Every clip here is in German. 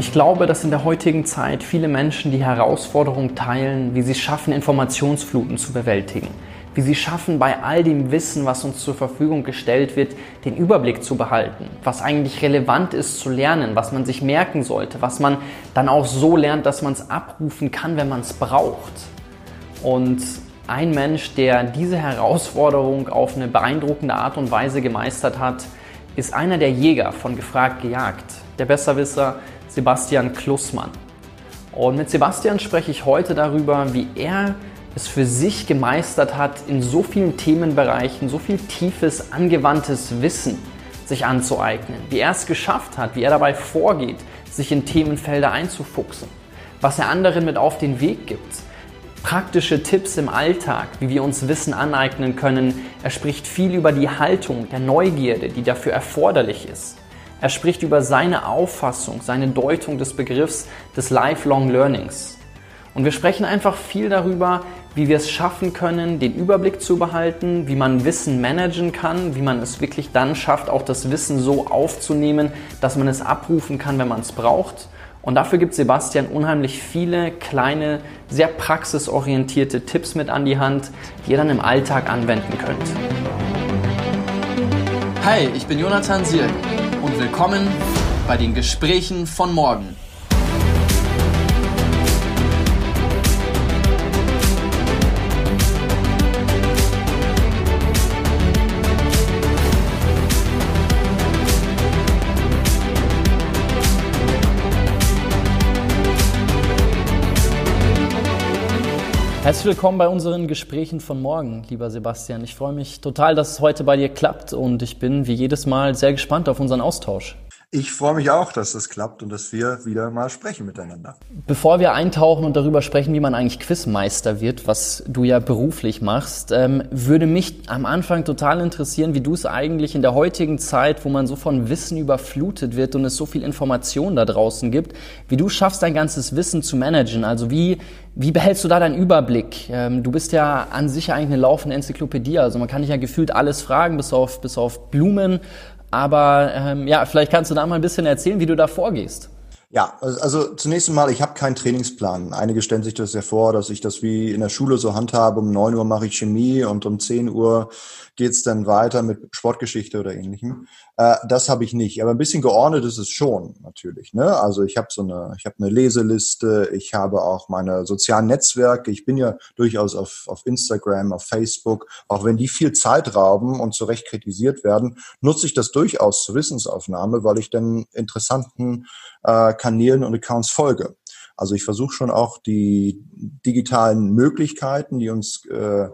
Ich glaube, dass in der heutigen Zeit viele Menschen die Herausforderung teilen, wie sie es schaffen, Informationsfluten zu bewältigen. Wie sie schaffen, bei all dem Wissen, was uns zur Verfügung gestellt wird, den Überblick zu behalten. Was eigentlich relevant ist zu lernen, was man sich merken sollte, was man dann auch so lernt, dass man es abrufen kann, wenn man es braucht. Und ein Mensch, der diese Herausforderung auf eine beeindruckende Art und Weise gemeistert hat, ist einer der Jäger von Gefragt gejagt, der Besserwisser Sebastian Klussmann. Und mit Sebastian spreche ich heute darüber, wie er es für sich gemeistert hat, in so vielen Themenbereichen so viel tiefes, angewandtes Wissen sich anzueignen, wie er es geschafft hat, wie er dabei vorgeht, sich in Themenfelder einzufuchsen, was er anderen mit auf den Weg gibt, praktische Tipps im Alltag, wie wir uns Wissen aneignen können. Er spricht viel über die Haltung der Neugierde, die dafür erforderlich ist. Er spricht über seine Auffassung, seine Deutung des Begriffs des Lifelong Learnings. Und wir sprechen einfach viel darüber, wie wir es schaffen können, den Überblick zu behalten, wie man Wissen managen kann, wie man es wirklich dann schafft, auch das Wissen so aufzunehmen, dass man es abrufen kann, wenn man es braucht. Und dafür gibt Sebastian unheimlich viele kleine, sehr praxisorientierte Tipps mit an die Hand, die ihr dann im Alltag anwenden könnt. Hi, ich bin Jonathan Sierk und willkommen bei den Gesprächen von morgen. Herzlich willkommen bei unseren Gesprächen von morgen, lieber Sebastian. Ich freue mich total, dass es heute bei dir klappt und ich bin wie jedes Mal sehr gespannt auf unseren Austausch. Ich freue mich auch, dass das klappt und dass wir wieder mal sprechen miteinander. Bevor wir eintauchen und darüber sprechen, wie man eigentlich Quizmeister wird, was du ja beruflich machst, ähm, würde mich am Anfang total interessieren, wie du es eigentlich in der heutigen Zeit, wo man so von Wissen überflutet wird und es so viel Information da draußen gibt, wie du schaffst, dein ganzes Wissen zu managen. Also wie, wie behältst du da deinen Überblick? Ähm, du bist ja an sich eigentlich eine laufende Enzyklopädie, also man kann dich ja gefühlt alles fragen, bis auf, bis auf Blumen. Aber ähm, ja, vielleicht kannst du da mal ein bisschen erzählen, wie du da vorgehst. Ja, also zunächst einmal, ich habe keinen Trainingsplan. Einige stellen sich das ja vor, dass ich das wie in der Schule so handhabe. Um neun Uhr mache ich Chemie und um zehn Uhr geht's dann weiter mit Sportgeschichte oder ähnlichem. Äh, das habe ich nicht. Aber ein bisschen geordnet ist es schon, natürlich. Ne? Also ich habe so eine, ich habe eine Leseliste, ich habe auch meine sozialen Netzwerke. Ich bin ja durchaus auf, auf Instagram, auf Facebook. Auch wenn die viel Zeit rauben und zu Recht kritisiert werden, nutze ich das durchaus zur Wissensaufnahme, weil ich dann interessanten äh, Kanälen und Accounts folge. Also ich versuche schon auch die digitalen Möglichkeiten, die uns äh,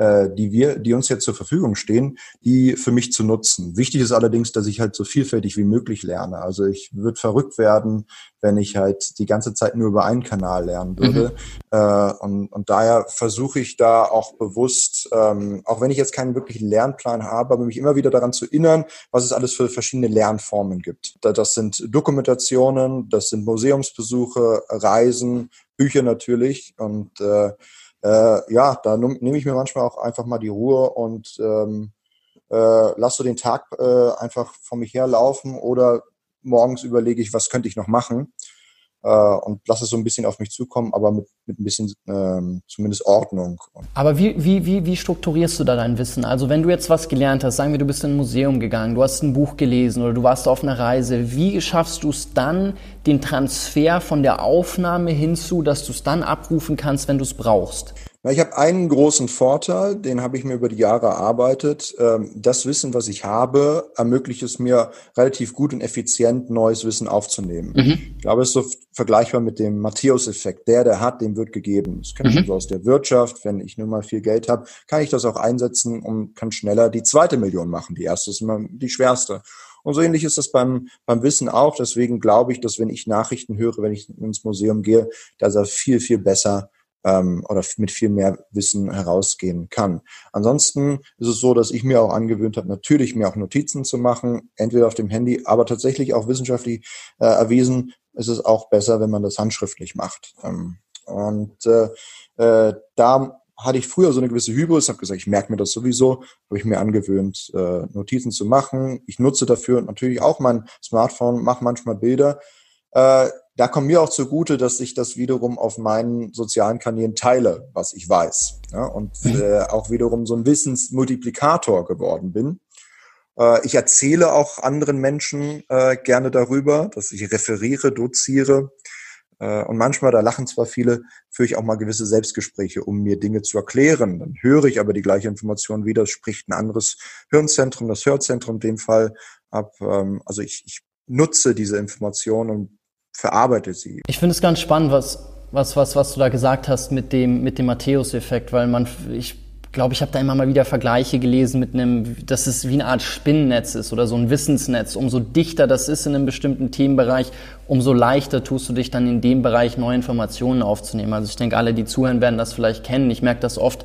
die wir, die uns jetzt zur Verfügung stehen, die für mich zu nutzen. Wichtig ist allerdings, dass ich halt so vielfältig wie möglich lerne. Also ich würde verrückt werden, wenn ich halt die ganze Zeit nur über einen Kanal lernen würde. Mhm. Äh, und, und daher versuche ich da auch bewusst, ähm, auch wenn ich jetzt keinen wirklichen Lernplan habe, aber mich immer wieder daran zu erinnern, was es alles für verschiedene Lernformen gibt. Das sind Dokumentationen, das sind Museumsbesuche, Reisen, Bücher natürlich und äh, äh, ja, da nehme ich mir manchmal auch einfach mal die Ruhe und ähm, äh, lass so den Tag äh, einfach vor mich herlaufen oder morgens überlege ich, was könnte ich noch machen und lasse es so ein bisschen auf mich zukommen, aber mit, mit ein bisschen ähm, zumindest Ordnung. Aber wie, wie, wie, wie strukturierst du da dein Wissen? Also wenn du jetzt was gelernt hast, sagen wir, du bist in ein Museum gegangen, du hast ein Buch gelesen oder du warst auf einer Reise, wie schaffst du es dann, den Transfer von der Aufnahme hinzu, dass du es dann abrufen kannst, wenn du es brauchst? Ich habe einen großen Vorteil, den habe ich mir über die Jahre erarbeitet. Ähm, das Wissen, was ich habe, ermöglicht es mir relativ gut und effizient, neues Wissen aufzunehmen. Mhm. Ich glaube, es ist so vergleichbar mit dem Matthäus-Effekt. Der, der hat, dem wird gegeben. Das kenne ich mhm. so aus der Wirtschaft. Wenn ich nur mal viel Geld habe, kann ich das auch einsetzen und kann schneller die zweite Million machen. Die erste ist immer die schwerste. Und so ähnlich ist das beim, beim Wissen auch. Deswegen glaube ich, dass wenn ich Nachrichten höre, wenn ich ins Museum gehe, dass er viel, viel besser ähm, oder mit viel mehr Wissen herausgehen kann. Ansonsten ist es so, dass ich mir auch angewöhnt habe, natürlich mir auch Notizen zu machen, entweder auf dem Handy, aber tatsächlich auch wissenschaftlich äh, erwiesen, ist es auch besser, wenn man das handschriftlich macht. Ähm, und äh, äh, da hatte ich früher so eine gewisse Hybris, habe gesagt, ich merke mir das sowieso, habe ich mir angewöhnt, äh, Notizen zu machen. Ich nutze dafür natürlich auch mein Smartphone, mache manchmal Bilder, äh, da kommt mir auch zugute, dass ich das wiederum auf meinen sozialen Kanälen teile, was ich weiß. Ja, und mhm. äh, auch wiederum so ein Wissensmultiplikator geworden bin. Äh, ich erzähle auch anderen Menschen äh, gerne darüber, dass ich referiere, doziere. Äh, und manchmal, da lachen zwar viele, führe ich auch mal gewisse Selbstgespräche, um mir Dinge zu erklären. Dann höre ich aber die gleiche Information wieder, spricht ein anderes Hirnzentrum, das Hörzentrum in dem Fall ab. Ähm, also ich, ich nutze diese Information und verarbeite sie. Ich finde es ganz spannend, was, was, was, was du da gesagt hast mit dem, mit dem Matthäus-Effekt, weil man, ich glaube, ich habe da immer mal wieder Vergleiche gelesen mit einem, dass es wie eine Art Spinnennetz ist oder so ein Wissensnetz. Umso dichter das ist in einem bestimmten Themenbereich, umso leichter tust du dich dann in dem Bereich neue Informationen aufzunehmen. Also ich denke, alle, die zuhören, werden das vielleicht kennen. Ich merke das oft,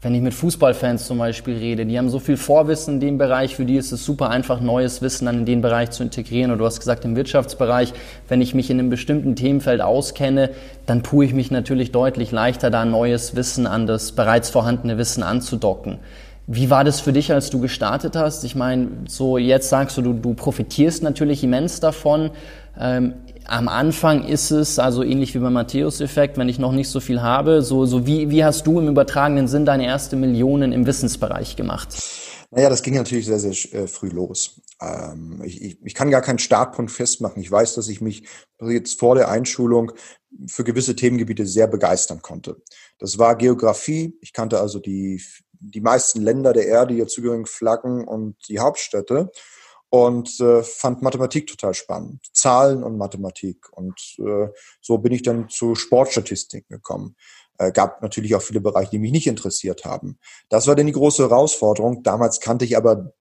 wenn ich mit Fußballfans zum Beispiel rede, die haben so viel Vorwissen in dem Bereich, für die ist es super einfach, neues Wissen dann in den Bereich zu integrieren. Und du hast gesagt, im Wirtschaftsbereich, wenn ich mich in einem bestimmten Themenfeld auskenne, dann tue ich mich natürlich deutlich leichter, da neues Wissen an das bereits vorhandene Wissen anzudocken. Wie war das für dich, als du gestartet hast? Ich meine, so jetzt sagst du, du, du profitierst natürlich immens davon. Ähm, am Anfang ist es, also ähnlich wie beim Matthäus-Effekt, wenn ich noch nicht so viel habe, so, so wie, wie hast du im übertragenen Sinn deine erste Millionen im Wissensbereich gemacht? Naja, das ging natürlich sehr, sehr äh, früh los. Ähm, ich, ich, ich kann gar keinen Startpunkt festmachen. Ich weiß, dass ich mich jetzt vor der Einschulung für gewisse Themengebiete sehr begeistern konnte. Das war Geografie. Ich kannte also die, die meisten Länder der Erde, die zugehörigen Flaggen und die Hauptstädte und äh, fand Mathematik total spannend. Zahlen und Mathematik. Und äh, so bin ich dann zu Sportstatistiken gekommen. Äh, gab natürlich auch viele Bereiche, die mich nicht interessiert haben. Das war dann die große Herausforderung. Damals kannte ich aber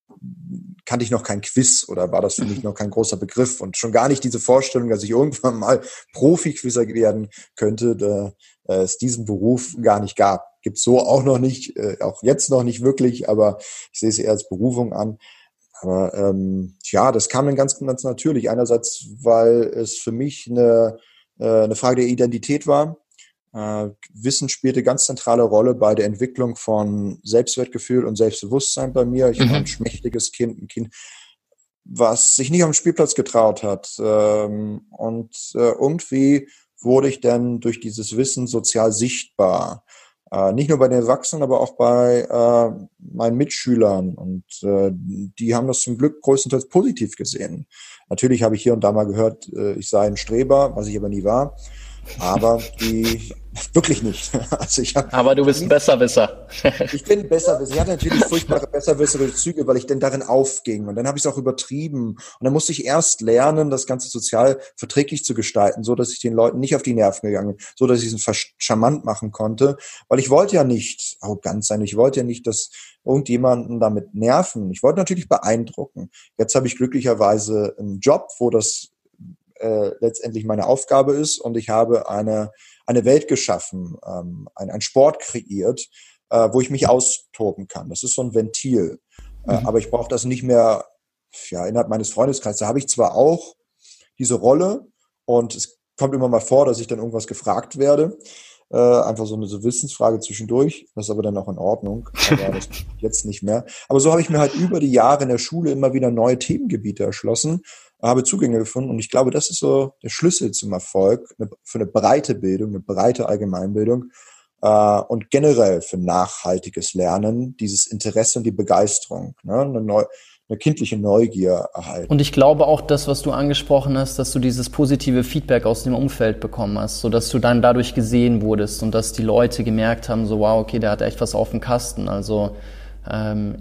kannte ich noch kein Quiz oder war das für mich noch kein großer Begriff und schon gar nicht diese Vorstellung, dass ich irgendwann mal Profi-Quizzer werden könnte, da äh, es diesen Beruf gar nicht gab. Gibt so auch noch nicht, äh, auch jetzt noch nicht wirklich, aber ich sehe es eher als Berufung an. Aber ähm, ja, das kam dann ganz, ganz natürlich. Einerseits, weil es für mich eine, äh, eine Frage der Identität war. Äh, Wissen spielte ganz zentrale Rolle bei der Entwicklung von Selbstwertgefühl und Selbstbewusstsein bei mir. Ich mhm. war ein schmächtiges Kind, ein Kind, was sich nicht am Spielplatz getraut hat. Ähm, und äh, irgendwie wurde ich dann durch dieses Wissen sozial sichtbar. Äh, nicht nur bei den Erwachsenen, aber auch bei äh, meinen Mitschülern. Und äh, die haben das zum Glück größtenteils positiv gesehen. Natürlich habe ich hier und da mal gehört, äh, ich sei ein Streber, was ich aber nie war. Aber die wirklich nicht. Also ich hab, Aber du bist ein Besserwisser. ich bin Besserwisser. Ich hatte natürlich furchtbare besserwisserische Züge, weil ich denn darin aufging. Und dann habe ich es auch übertrieben. Und dann musste ich erst lernen, das Ganze sozial verträglich zu gestalten, so dass ich den Leuten nicht auf die Nerven gegangen bin, so dass ich es charmant machen konnte. Weil ich wollte ja nicht arrogant sein. Ich wollte ja nicht, dass irgendjemanden damit nerven. Ich wollte natürlich beeindrucken. Jetzt habe ich glücklicherweise einen Job, wo das äh, letztendlich meine Aufgabe ist und ich habe eine, eine Welt geschaffen, ähm, ein, ein Sport kreiert, äh, wo ich mich austoben kann. Das ist so ein Ventil. Äh, mhm. aber ich brauche das nicht mehr ja, innerhalb meines Freundeskreises. Da habe ich zwar auch diese Rolle und es kommt immer mal vor, dass ich dann irgendwas gefragt werde. Äh, einfach so eine so Wissensfrage zwischendurch, das ist aber dann auch in Ordnung. Jetzt nicht mehr. Aber so habe ich mir halt über die Jahre in der Schule immer wieder neue Themengebiete erschlossen habe Zugänge gefunden und ich glaube, das ist so der Schlüssel zum Erfolg für eine breite Bildung, eine breite Allgemeinbildung äh, und generell für nachhaltiges Lernen, dieses Interesse und die Begeisterung, ne? eine, neu, eine kindliche Neugier erhalten. Und ich glaube auch das, was du angesprochen hast, dass du dieses positive Feedback aus dem Umfeld bekommen hast, so dass du dann dadurch gesehen wurdest und dass die Leute gemerkt haben, so wow, okay, der hat echt was auf dem Kasten, also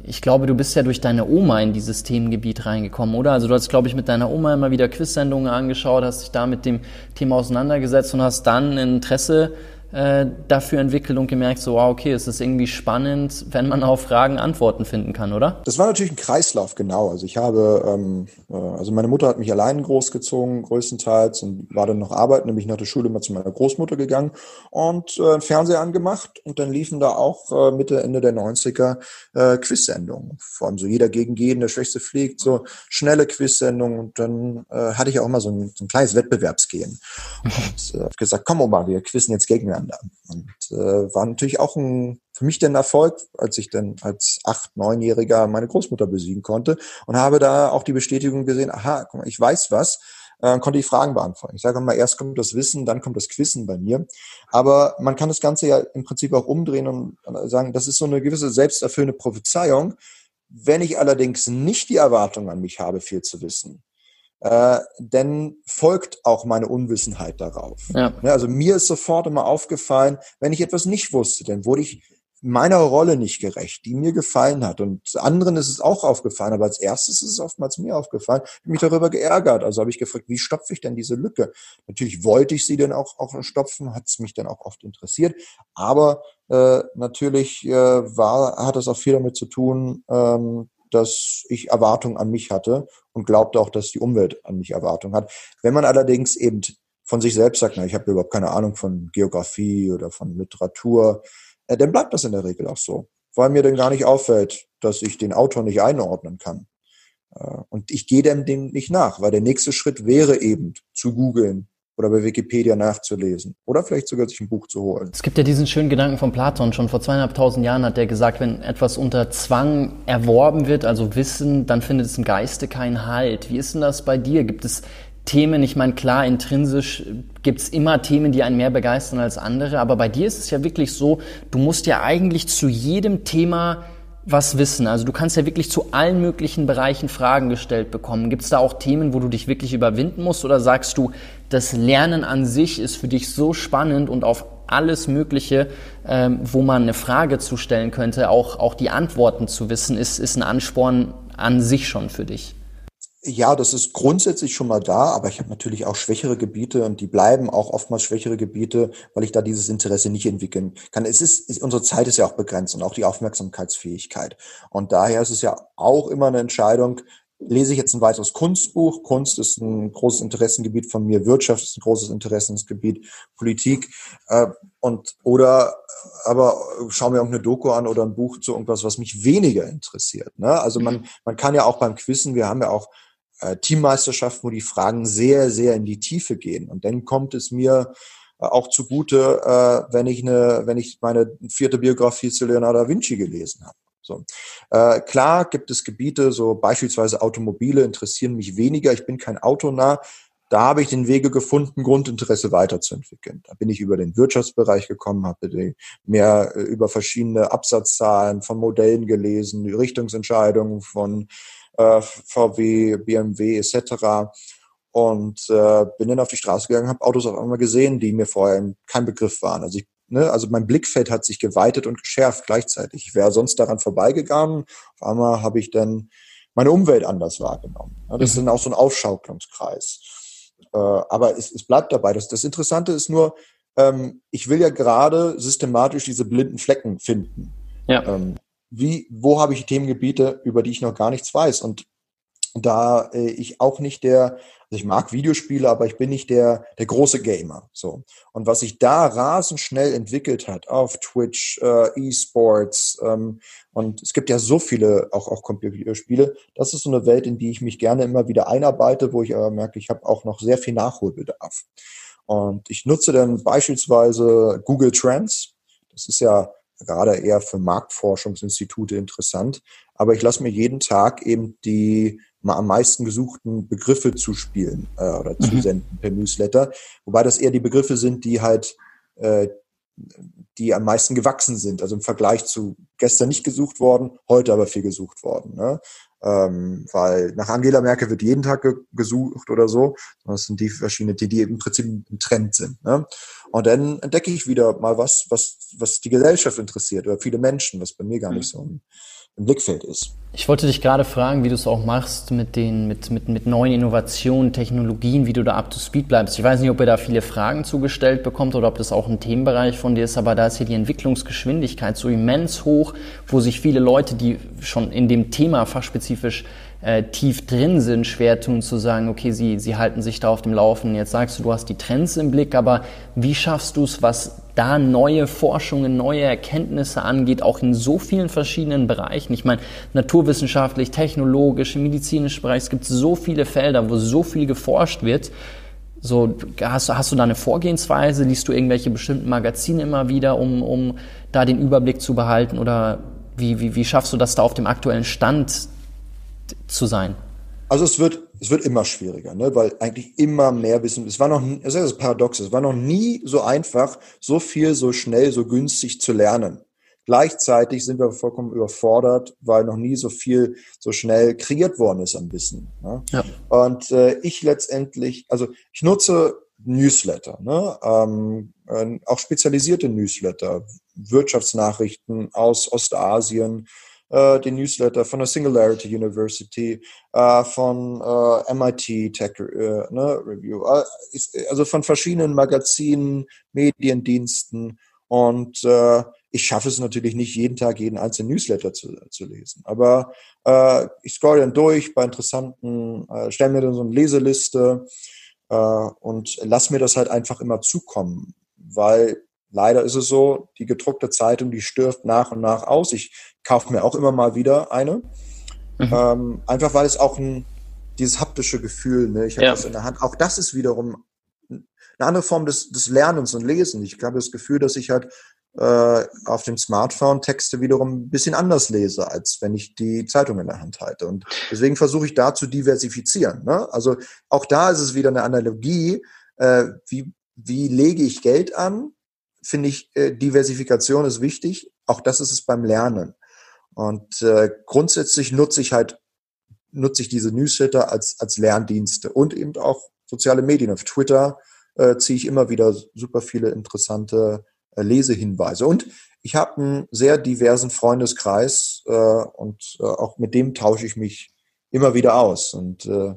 ich glaube, du bist ja durch deine Oma in dieses Themengebiet reingekommen, oder? Also du hast, glaube ich, mit deiner Oma immer wieder Quiz-Sendungen angeschaut, hast dich da mit dem Thema auseinandergesetzt und hast dann Interesse äh, dafür entwickelt und gemerkt, so, wow, okay, es ist irgendwie spannend, wenn man auf Fragen Antworten finden kann, oder? Das war natürlich ein Kreislauf, genau. Also ich habe, ähm, äh, also meine Mutter hat mich allein großgezogen, größtenteils, und war dann noch arbeiten, nämlich nach der Schule immer zu meiner Großmutter gegangen und äh, Fernseher angemacht und dann liefen da auch äh, Mitte, Ende der 90er äh, Quiz-Sendungen. Vor allem so jeder gegen jeden, der Schwächste fliegt, so schnelle Quiz-Sendungen und dann äh, hatte ich auch immer so ein, so ein kleines Wettbewerbsgehen und äh, gesagt, komm Oma, wir quizzen jetzt gegeneinander gegeneinander. Und äh, war natürlich auch ein, für mich der Erfolg, als ich dann als acht, neunjähriger meine Großmutter besiegen konnte und habe da auch die Bestätigung gesehen, aha, guck mal, ich weiß was, äh, konnte ich Fragen beantworten. Ich sage mal, erst kommt das Wissen, dann kommt das Quissen bei mir. Aber man kann das Ganze ja im Prinzip auch umdrehen und sagen, das ist so eine gewisse selbsterfüllende Prophezeiung. Wenn ich allerdings nicht die Erwartung an mich habe, viel zu wissen, äh, dann folgt auch meine Unwissenheit darauf. Ja. Ne, also mir ist sofort immer aufgefallen, wenn ich etwas nicht wusste, dann wurde ich meiner Rolle nicht gerecht, die mir gefallen hat. Und anderen ist es auch aufgefallen, aber als erstes ist es oftmals mir aufgefallen. Ich habe mich darüber geärgert. Also habe ich gefragt, wie stopfe ich denn diese Lücke? Natürlich wollte ich sie dann auch, auch stopfen, hat es mich dann auch oft interessiert. Aber äh, natürlich äh, war, hat es auch viel damit zu tun, ähm, dass ich Erwartungen an mich hatte und glaubte auch, dass die Umwelt an mich Erwartungen hat. Wenn man allerdings eben von sich selbst sagt, na, ich habe überhaupt keine Ahnung von Geografie oder von Literatur, äh, dann bleibt das in der Regel auch so, weil mir dann gar nicht auffällt, dass ich den Autor nicht einordnen kann. Äh, und ich gehe dem, dem nicht nach, weil der nächste Schritt wäre eben zu googeln oder bei Wikipedia nachzulesen oder vielleicht sogar sich ein Buch zu holen. Es gibt ja diesen schönen Gedanken von Platon. Schon vor zweieinhalbtausend Jahren hat er gesagt, wenn etwas unter Zwang erworben wird, also Wissen, dann findet es im Geiste keinen Halt. Wie ist denn das bei dir? Gibt es Themen, ich meine, klar, intrinsisch gibt's immer Themen, die einen mehr begeistern als andere, aber bei dir ist es ja wirklich so, du musst ja eigentlich zu jedem Thema was wissen. Also du kannst ja wirklich zu allen möglichen Bereichen Fragen gestellt bekommen. Gibt's da auch Themen, wo du dich wirklich überwinden musst oder sagst du, das Lernen an sich ist für dich so spannend und auf alles Mögliche, ähm, wo man eine Frage zu stellen könnte, auch, auch die Antworten zu wissen, ist, ist ein Ansporn an sich schon für dich? Ja, das ist grundsätzlich schon mal da, aber ich habe natürlich auch schwächere Gebiete und die bleiben auch oftmals schwächere Gebiete, weil ich da dieses Interesse nicht entwickeln kann. Es ist, unsere Zeit ist ja auch begrenzt und auch die Aufmerksamkeitsfähigkeit. Und daher ist es ja auch immer eine Entscheidung, lese ich jetzt ein weiteres Kunstbuch. Kunst ist ein großes Interessengebiet von mir, Wirtschaft ist ein großes Interessensgebiet, Politik äh, und oder aber schau mir irgendeine Doku an oder ein Buch zu irgendwas, was mich weniger interessiert. Ne? Also man man kann ja auch beim Quissen, wir haben ja auch äh, Teammeisterschaften, wo die Fragen sehr, sehr in die Tiefe gehen. Und dann kommt es mir äh, auch zugute, äh, wenn ich eine, wenn ich meine vierte Biografie zu Leonardo da Vinci gelesen habe. So. Äh, klar gibt es Gebiete, so beispielsweise Automobile interessieren mich weniger. Ich bin kein Autonah. Da habe ich den Wege gefunden, Grundinteresse weiterzuentwickeln. Da bin ich über den Wirtschaftsbereich gekommen, habe mehr über verschiedene Absatzzahlen von Modellen gelesen, Richtungsentscheidungen von äh, VW, BMW etc. Und äh, bin dann auf die Straße gegangen, habe Autos auf einmal gesehen, die mir vorher kein Begriff waren. Also ich Ne, also mein Blickfeld hat sich geweitet und geschärft gleichzeitig. Ich wäre sonst daran vorbeigegangen. Auf einmal habe ich dann meine Umwelt anders wahrgenommen. Ja, das mhm. ist dann auch so ein Aufschaukelungskreis. Äh, aber es, es bleibt dabei. Das, das Interessante ist nur, ähm, ich will ja gerade systematisch diese blinden Flecken finden. Ja. Ähm, wie, wo habe ich Themengebiete, über die ich noch gar nichts weiß? Und da äh, ich auch nicht der, also ich mag Videospiele, aber ich bin nicht der, der große Gamer. So. Und was sich da rasend schnell entwickelt hat auf Twitch, äh, E-Sports, ähm, und es gibt ja so viele auch, auch Computerspiele, das ist so eine Welt, in die ich mich gerne immer wieder einarbeite, wo ich aber merke, ich habe auch noch sehr viel Nachholbedarf. Und ich nutze dann beispielsweise Google Trends. Das ist ja gerade eher für Marktforschungsinstitute interessant. Aber ich lasse mir jeden Tag eben die am meisten gesuchten Begriffe zuspielen äh, oder mhm. zusenden per Newsletter. Wobei das eher die Begriffe sind, die halt äh, die am meisten gewachsen sind. Also im Vergleich zu gestern nicht gesucht worden, heute aber viel gesucht worden. Ne? Ähm, weil nach Angela Merkel wird jeden Tag ge gesucht oder so. Das sind die verschiedenen, die, die im Prinzip im Trend sind. Ne? Und dann entdecke ich wieder mal was, was, was die Gesellschaft interessiert oder viele Menschen, was bei mir gar nicht mhm. so im Blickfeld ist. Ich wollte dich gerade fragen, wie du es auch machst mit den mit, mit, mit neuen Innovationen, Technologien, wie du da up to speed bleibst. Ich weiß nicht, ob ihr da viele Fragen zugestellt bekommt oder ob das auch ein Themenbereich von dir ist, aber da ist hier die Entwicklungsgeschwindigkeit so immens hoch, wo sich viele Leute, die schon in dem Thema fachspezifisch äh, tief drin sind, schwer tun zu sagen, okay, sie, sie halten sich da auf dem Laufen. Jetzt sagst du, du hast die Trends im Blick, aber wie schaffst du es, was da neue Forschungen, neue Erkenntnisse angeht, auch in so vielen verschiedenen Bereichen. Ich meine, naturwissenschaftlich, technologisch, im medizinischen Bereich, es gibt so viele Felder, wo so viel geforscht wird. So, hast, hast du da eine Vorgehensweise? Liest du irgendwelche bestimmten Magazine immer wieder, um, um da den Überblick zu behalten? Oder wie, wie, wie schaffst du das da auf dem aktuellen Stand zu sein? Also es wird es wird immer schwieriger, ne? weil eigentlich immer mehr Wissen, es war noch, das ist das Paradox, es war noch nie so einfach, so viel, so schnell, so günstig zu lernen. Gleichzeitig sind wir vollkommen überfordert, weil noch nie so viel so schnell kreiert worden ist an Wissen. Ne? Ja. Und äh, ich letztendlich, also ich nutze Newsletter, ne? ähm, äh, auch spezialisierte Newsletter, Wirtschaftsnachrichten aus Ostasien, äh, den Newsletter von der Singularity University, äh, von äh, MIT Tech äh, ne, Review, äh, also von verschiedenen Magazinen, Mediendiensten und äh, ich schaffe es natürlich nicht jeden Tag jeden einzelnen Newsletter zu, zu lesen, aber ich scroll dann durch bei interessanten, stelle mir dann so eine Leseliste und lass mir das halt einfach immer zukommen, weil leider ist es so, die gedruckte Zeitung, die stirbt nach und nach aus. Ich kaufe mir auch immer mal wieder eine. Mhm. Ähm, einfach weil es auch ein, dieses haptische Gefühl, ne? ich habe ja. das in der Hand. Auch das ist wiederum eine andere Form des, des Lernens und Lesens. Ich habe das Gefühl, dass ich halt äh, auf dem Smartphone Texte wiederum ein bisschen anders lese, als wenn ich die Zeitung in der Hand halte. Und deswegen versuche ich da zu diversifizieren. Ne? Also auch da ist es wieder eine Analogie, äh, wie, wie lege ich Geld an? Finde ich, äh, Diversifikation ist wichtig. Auch das ist es beim Lernen. Und äh, grundsätzlich nutze ich halt, nutze ich diese Newsletter als, als Lerndienste und eben auch soziale Medien. Auf Twitter äh, ziehe ich immer wieder super viele interessante äh, Lesehinweise. Und ich habe einen sehr diversen Freundeskreis äh, und äh, auch mit dem tausche ich mich immer wieder aus und, äh,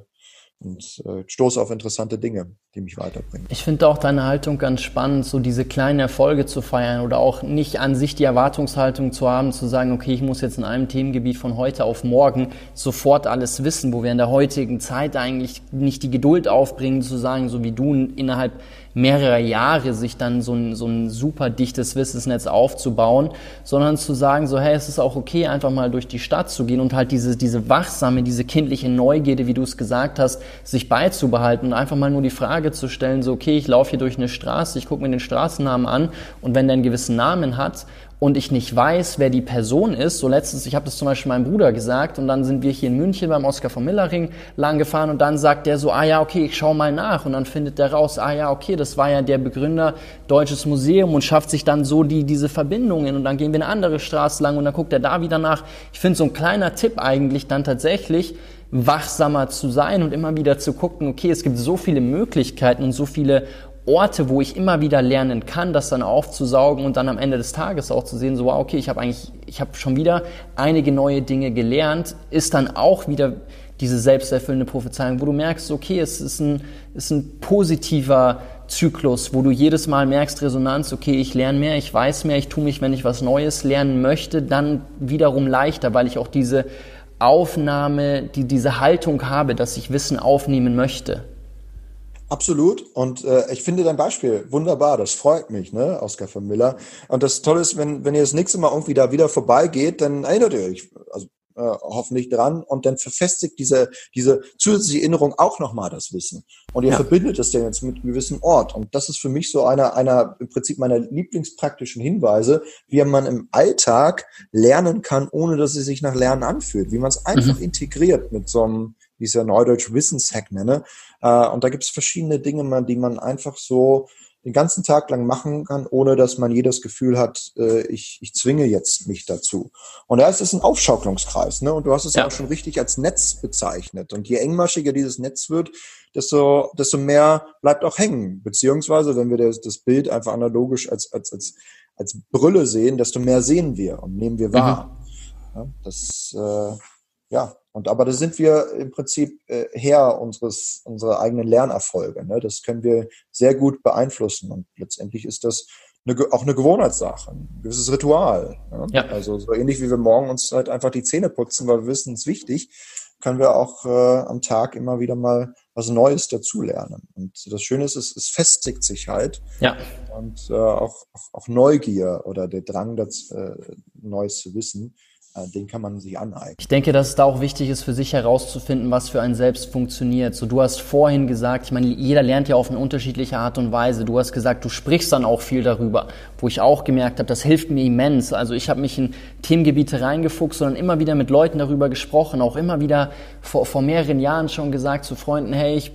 und äh, stoße auf interessante Dinge, die mich weiterbringen. Ich finde auch deine Haltung ganz spannend, so diese kleinen Erfolge zu feiern oder auch nicht an sich die Erwartungshaltung zu haben, zu sagen, okay, ich muss jetzt in einem Themengebiet von heute auf morgen sofort alles wissen, wo wir in der heutigen Zeit eigentlich nicht die Geduld aufbringen, zu sagen, so wie du innerhalb mehrerer Jahre sich dann so ein, so ein super dichtes Wissensnetz aufzubauen, sondern zu sagen, so hey, es ist auch okay, einfach mal durch die Stadt zu gehen und halt diese, diese wachsame, diese kindliche Neugierde, wie du es gesagt hast, sich beizubehalten und einfach mal nur die Frage zu stellen, so okay, ich laufe hier durch eine Straße, ich gucke mir den Straßennamen an und wenn der einen gewissen Namen hat und ich nicht weiß, wer die Person ist, so letztens, ich habe das zum Beispiel meinem Bruder gesagt und dann sind wir hier in München beim Oskar von Millering lang gefahren und dann sagt der so, ah ja, okay, ich schau mal nach. Und dann findet der raus, ah ja, okay, das war ja der Begründer Deutsches Museum und schafft sich dann so die, diese Verbindungen und dann gehen wir eine andere Straße lang und dann guckt er da wieder nach. Ich finde so ein kleiner Tipp eigentlich dann tatsächlich, wachsamer zu sein und immer wieder zu gucken, okay, es gibt so viele Möglichkeiten und so viele Orte, wo ich immer wieder lernen kann, das dann aufzusaugen und dann am Ende des Tages auch zu sehen, so wow, okay, ich habe eigentlich, ich habe schon wieder einige neue Dinge gelernt, ist dann auch wieder diese selbsterfüllende Prophezeiung, wo du merkst, okay, es ist ein, ist ein positiver Zyklus, wo du jedes Mal merkst, Resonanz, okay, ich lerne mehr, ich weiß mehr, ich tue mich, wenn ich was Neues lernen möchte, dann wiederum leichter, weil ich auch diese Aufnahme, die, diese Haltung habe, dass ich Wissen aufnehmen möchte. Absolut. Und äh, ich finde dein Beispiel wunderbar. Das freut mich, ne, Oskar von Miller. Und das Tolle ist, wenn, wenn ihr das nächste Mal irgendwie da wieder vorbeigeht, dann erinnert ihr euch also, äh, hoffentlich dran und dann verfestigt diese, diese zusätzliche Erinnerung auch nochmal das Wissen. Und ihr ja. verbindet es dann jetzt mit einem gewissen Ort. Und das ist für mich so einer, einer im Prinzip meiner lieblingspraktischen Hinweise, wie man im Alltag lernen kann, ohne dass es sich nach Lernen anfühlt. Wie man es einfach mhm. integriert mit so einem wie ich es ja neudeutsch Wissenshack nenne. Äh, und da gibt es verschiedene Dinge, die man einfach so den ganzen Tag lang machen kann, ohne dass man jedes Gefühl hat, äh, ich, ich zwinge jetzt mich dazu. Und da ist es ein Aufschaukelungskreis, ne? Und du hast es ja. auch schon richtig als Netz bezeichnet. Und je engmaschiger dieses Netz wird, desto, desto mehr bleibt auch hängen. Beziehungsweise, wenn wir das, das Bild einfach analogisch als, als, als, als Brille sehen, desto mehr sehen wir und nehmen wir wahr. Mhm. Ja, das, äh, ja, und aber da sind wir im Prinzip äh, Herr unseres, unserer eigenen Lernerfolge. Ne? Das können wir sehr gut beeinflussen. Und letztendlich ist das eine, auch eine Gewohnheitssache, ein gewisses Ritual. Ne? Ja. Also so ähnlich wie wir morgen uns halt einfach die Zähne putzen, weil wir wissen, es ist wichtig, können wir auch äh, am Tag immer wieder mal was Neues dazulernen. Und das Schöne ist, es, es festigt sich halt. Ja. Und äh, auch, auch, auch Neugier oder der Drang, das äh, Neues zu wissen, den kann man sich aneignen. Ich denke, dass es da auch wichtig ist, für sich herauszufinden, was für ein Selbst funktioniert. So, du hast vorhin gesagt, ich meine, jeder lernt ja auf eine unterschiedliche Art und Weise. Du hast gesagt, du sprichst dann auch viel darüber, wo ich auch gemerkt habe, das hilft mir immens. Also ich habe mich in Themengebiete reingefuchst, sondern immer wieder mit Leuten darüber gesprochen, auch immer wieder vor, vor mehreren Jahren schon gesagt zu Freunden, hey, ich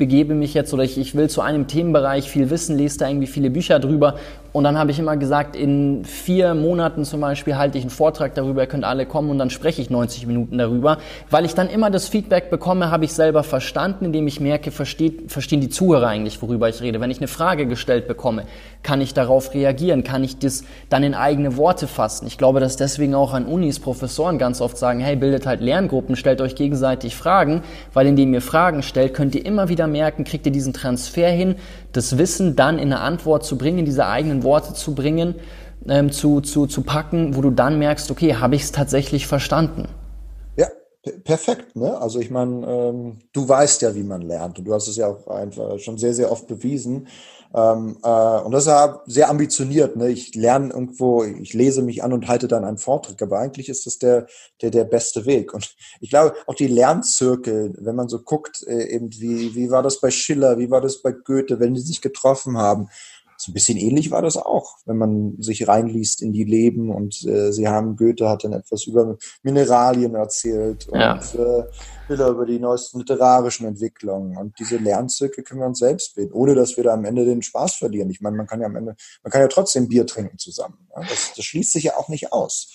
begebe mich jetzt oder ich, ich will zu einem Themenbereich viel wissen, lese da irgendwie viele Bücher drüber und dann habe ich immer gesagt, in vier Monaten zum Beispiel halte ich einen Vortrag darüber, ihr könnt alle kommen und dann spreche ich 90 Minuten darüber, weil ich dann immer das Feedback bekomme, habe ich selber verstanden, indem ich merke, versteht, verstehen die Zuhörer eigentlich, worüber ich rede. Wenn ich eine Frage gestellt bekomme, kann ich darauf reagieren, kann ich das dann in eigene Worte fassen. Ich glaube, dass deswegen auch an Unis Professoren ganz oft sagen, hey, bildet halt Lerngruppen, stellt euch gegenseitig Fragen, weil indem ihr Fragen stellt, könnt ihr immer wieder merken, kriegt ihr diesen Transfer hin, das Wissen dann in eine Antwort zu bringen, diese eigenen Worte zu bringen, ähm, zu, zu, zu packen, wo du dann merkst, okay, habe ich es tatsächlich verstanden? Ja, perfekt. Ne? Also ich meine, ähm, du weißt ja, wie man lernt und du hast es ja auch einfach schon sehr, sehr oft bewiesen. Ähm, äh, und das ja sehr ambitioniert. Ne? Ich lerne irgendwo, ich lese mich an und halte dann einen Vortrag, aber eigentlich ist das der, der, der beste Weg. Und ich glaube, auch die Lernzirkel, wenn man so guckt, äh, eben wie, wie war das bei Schiller, wie war das bei Goethe, wenn die sich getroffen haben, so ein bisschen ähnlich war das auch, wenn man sich reinliest in die Leben und äh, sie haben, Goethe hat dann etwas über Mineralien erzählt und ja. äh, Hiller über die neuesten literarischen Entwicklungen und diese Lernzirkel können wir uns selbst bilden, ohne dass wir da am Ende den Spaß verlieren. Ich meine, man kann ja am Ende, man kann ja trotzdem Bier trinken zusammen. Ja? Das, das schließt sich ja auch nicht aus.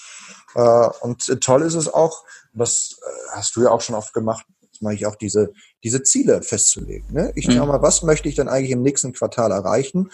Äh, und toll ist es auch, das äh, hast du ja auch schon oft gemacht, das mache ich auch diese, diese Ziele festzulegen. Ne? Ich mhm. schau mal, was möchte ich dann eigentlich im nächsten Quartal erreichen?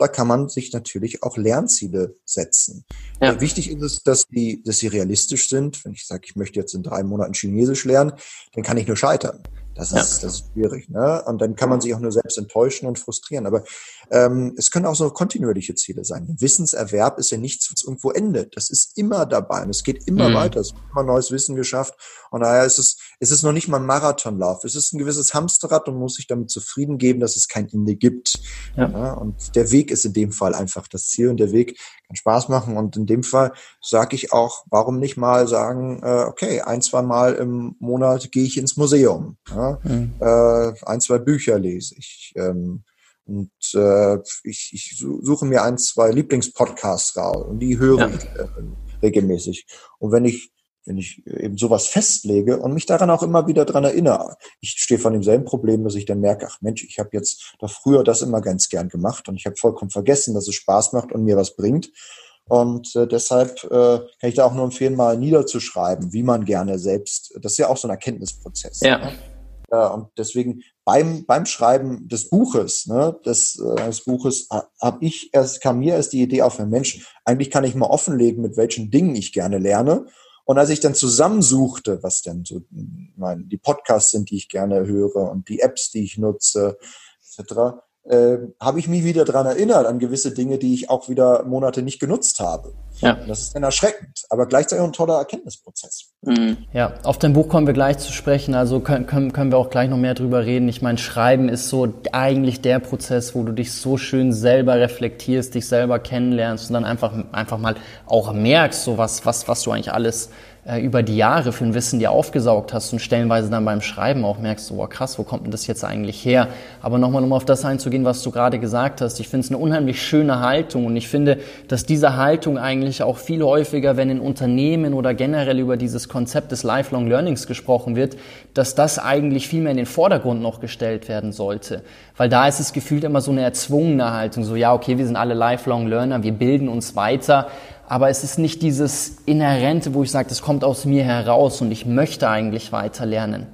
Da kann man sich natürlich auch Lernziele setzen. Ja. Äh, wichtig ist es, dass die, dass sie realistisch sind. Wenn ich sage, ich möchte jetzt in drei Monaten Chinesisch lernen, dann kann ich nur scheitern. Das ist, ja. das ist schwierig. Ne? Und dann kann man sich auch nur selbst enttäuschen und frustrieren. Aber ähm, es können auch so kontinuierliche Ziele sein. Wissenserwerb ist ja nichts, was irgendwo endet. Das ist immer dabei und es geht immer mhm. weiter. Es wird immer neues Wissen geschafft. Und daher ist es, ist es noch nicht mal ein Marathonlauf. Es ist ein gewisses Hamsterrad und muss sich damit zufrieden geben, dass es kein Ende gibt. Ja. ja. und der Weg ist in dem Fall einfach das Ziel und der Weg kann Spaß machen. Und in dem Fall sage ich auch, warum nicht mal sagen, äh, okay, ein, zwei Mal im Monat gehe ich ins Museum. Ja? Mhm. Äh, ein, zwei Bücher lese ich. Ähm, und äh, ich, ich suche mir ein, zwei Lieblingspodcasts raus und die höre ja. ich äh, regelmäßig. Und wenn ich wenn ich eben sowas festlege und mich daran auch immer wieder dran erinnere. Ich stehe von demselben Problem, dass ich dann merke, ach Mensch, ich habe jetzt da früher das immer ganz gern gemacht und ich habe vollkommen vergessen, dass es Spaß macht und mir was bringt. Und äh, deshalb äh, kann ich da auch nur empfehlen, mal niederzuschreiben, wie man gerne selbst, das ist ja auch so ein Erkenntnisprozess. Ja. Ne? Und deswegen beim, beim Schreiben des Buches, ne, des, äh, des Buches, habe ich erst, kam mir erst die Idee auf, Mensch, eigentlich kann ich mal offenlegen, mit welchen Dingen ich gerne lerne. Und als ich dann zusammensuchte, was denn so meine, die Podcasts sind, die ich gerne höre und die Apps, die ich nutze, etc., äh, habe ich mich wieder daran erinnert, an gewisse Dinge, die ich auch wieder Monate nicht genutzt habe. Ja. das ist dann erschreckend, aber gleichzeitig auch ein toller Erkenntnisprozess. Mhm. Ja, auf dein Buch kommen wir gleich zu sprechen, also können, können, können wir auch gleich noch mehr drüber reden. Ich meine, Schreiben ist so eigentlich der Prozess, wo du dich so schön selber reflektierst, dich selber kennenlernst und dann einfach, einfach mal auch merkst, so was, was, was du eigentlich alles äh, über die Jahre für ein Wissen dir aufgesaugt hast und stellenweise dann beim Schreiben auch merkst, oh krass, wo kommt denn das jetzt eigentlich her? Aber nochmal, um auf das einzugehen, was du gerade gesagt hast, ich finde es eine unheimlich schöne Haltung und ich finde, dass diese Haltung eigentlich auch viel häufiger, wenn in Unternehmen oder generell über dieses Konzept des Lifelong Learnings gesprochen wird, dass das eigentlich viel mehr in den Vordergrund noch gestellt werden sollte. Weil da ist es gefühlt immer so eine erzwungene Haltung, so ja, okay, wir sind alle Lifelong Learner, wir bilden uns weiter, aber es ist nicht dieses Inhärente, wo ich sage, das kommt aus mir heraus und ich möchte eigentlich weiter lernen.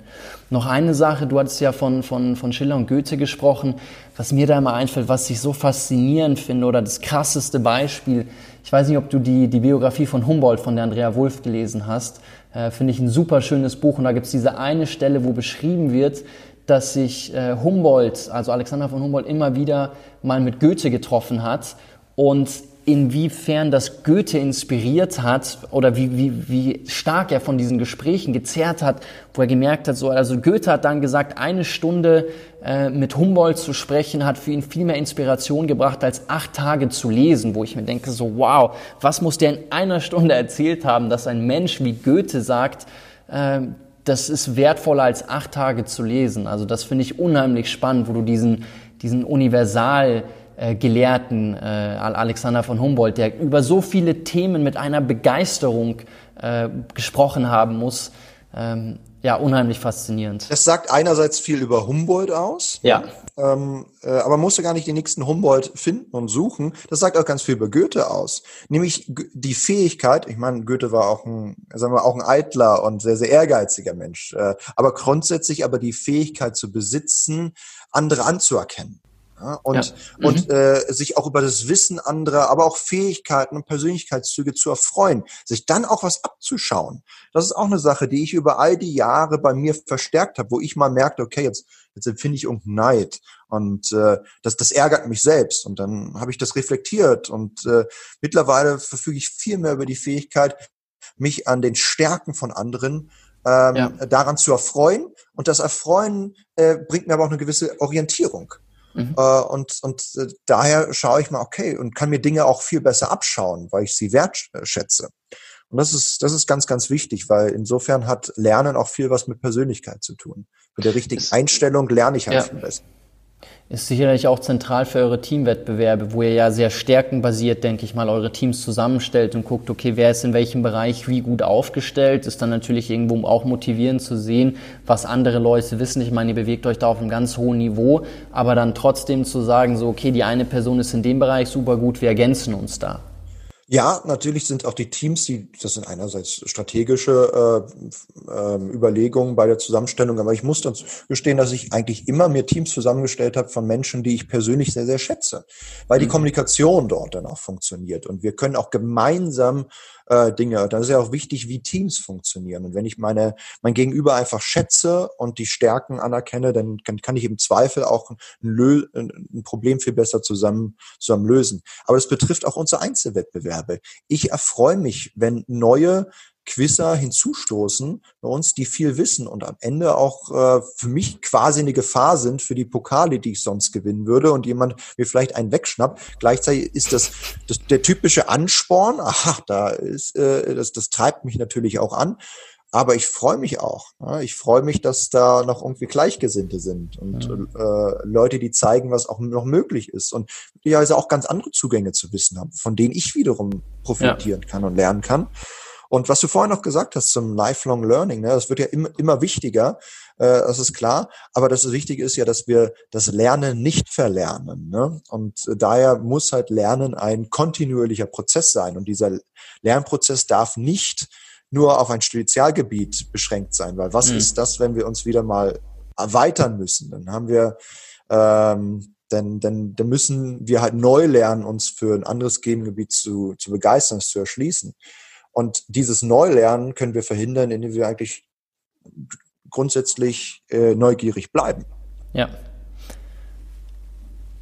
Noch eine Sache, du hattest ja von, von, von Schiller und Goethe gesprochen, was mir da immer einfällt, was ich so faszinierend finde oder das krasseste Beispiel. Ich weiß nicht, ob du die, die Biografie von Humboldt von der Andrea Wulff gelesen hast. Äh, finde ich ein super schönes Buch und da gibt es diese eine Stelle, wo beschrieben wird, dass sich äh, Humboldt, also Alexander von Humboldt, immer wieder mal mit Goethe getroffen hat und inwiefern das Goethe inspiriert hat oder wie, wie, wie stark er von diesen Gesprächen gezerrt hat, wo er gemerkt hat, so, also Goethe hat dann gesagt, eine Stunde äh, mit Humboldt zu sprechen, hat für ihn viel mehr Inspiration gebracht, als acht Tage zu lesen, wo ich mir denke, so, wow, was muss der in einer Stunde erzählt haben, dass ein Mensch wie Goethe sagt, äh, das ist wertvoller als acht Tage zu lesen. Also das finde ich unheimlich spannend, wo du diesen, diesen Universal, Gelehrten, äh, Alexander von Humboldt, der über so viele Themen mit einer Begeisterung äh, gesprochen haben muss. Ähm, ja, unheimlich faszinierend. Das sagt einerseits viel über Humboldt aus. Ja. Ähm, äh, aber man musste gar nicht den nächsten Humboldt finden und suchen. Das sagt auch ganz viel über Goethe aus. Nämlich die Fähigkeit, ich meine, Goethe war auch ein, sagen wir, auch ein eitler und sehr, sehr ehrgeiziger Mensch. Äh, aber grundsätzlich aber die Fähigkeit zu besitzen, andere anzuerkennen. Ja, und ja. Mhm. und äh, sich auch über das Wissen anderer, aber auch Fähigkeiten und Persönlichkeitszüge zu erfreuen, sich dann auch was abzuschauen. Das ist auch eine Sache, die ich über all die Jahre bei mir verstärkt habe, wo ich mal merkte, okay, jetzt jetzt empfinde ich irgendeinen Neid und äh, das das ärgert mich selbst und dann habe ich das reflektiert und äh, mittlerweile verfüge ich viel mehr über die Fähigkeit, mich an den Stärken von anderen ähm, ja. daran zu erfreuen und das Erfreuen äh, bringt mir aber auch eine gewisse Orientierung. Mhm. Äh, und und äh, daher schaue ich mal, okay, und kann mir Dinge auch viel besser abschauen, weil ich sie wertschätze. Und das ist, das ist ganz, ganz wichtig, weil insofern hat Lernen auch viel was mit Persönlichkeit zu tun. Mit der richtigen Einstellung lerne ich halt ja. viel besser. Ist sicherlich auch zentral für eure Teamwettbewerbe, wo ihr ja sehr stärkenbasiert, denke ich mal, eure Teams zusammenstellt und guckt, okay, wer ist in welchem Bereich wie gut aufgestellt, ist dann natürlich irgendwo auch motivierend zu sehen, was andere Leute wissen. Ich meine, ihr bewegt euch da auf einem ganz hohen Niveau, aber dann trotzdem zu sagen, so, okay, die eine Person ist in dem Bereich super gut, wir ergänzen uns da. Ja, natürlich sind auch die Teams, die, das sind einerseits strategische äh, äh, Überlegungen bei der Zusammenstellung, aber ich muss dazu gestehen, dass ich eigentlich immer mir Teams zusammengestellt habe von Menschen, die ich persönlich sehr, sehr schätze, weil die mhm. Kommunikation dort dann auch funktioniert und wir können auch gemeinsam äh, Dinge. Da ist ja auch wichtig, wie Teams funktionieren. Und wenn ich meine, mein Gegenüber einfach schätze und die Stärken anerkenne, dann kann, kann ich im Zweifel auch ein, Lö ein Problem viel besser zusammen, zusammen lösen. Aber es betrifft auch unsere Einzelwettbewerbe. Ich erfreue mich, wenn neue Quizzer hinzustoßen bei uns, die viel wissen und am Ende auch äh, für mich quasi eine Gefahr sind für die Pokale, die ich sonst gewinnen würde und jemand mir vielleicht einen wegschnappt. Gleichzeitig ist das, das der typische Ansporn. Aha, da ist äh, das, das treibt mich natürlich auch an. Aber ich freue mich auch. Ja, ich freue mich, dass da noch irgendwie Gleichgesinnte sind und ja. äh, Leute, die zeigen, was auch noch möglich ist und die also auch ganz andere Zugänge zu Wissen haben, von denen ich wiederum profitieren ja. kann und lernen kann. Und was du vorhin noch gesagt hast zum Lifelong Learning, ne, das wird ja immer, immer wichtiger, äh, das ist klar. Aber das Wichtige ist ja, dass wir das Lernen nicht verlernen. Ne? Und daher muss halt Lernen ein kontinuierlicher Prozess sein. Und dieser Lernprozess darf nicht nur auf ein Spezialgebiet beschränkt sein, weil was mhm. ist das, wenn wir uns wieder mal erweitern müssen? Dann haben wir ähm, denn, denn, dann müssen wir halt neu lernen, uns für ein anderes Themengebiet zu, zu begeistern, es zu erschließen. Und dieses Neulernen können wir verhindern, indem wir eigentlich grundsätzlich äh, neugierig bleiben. Ja.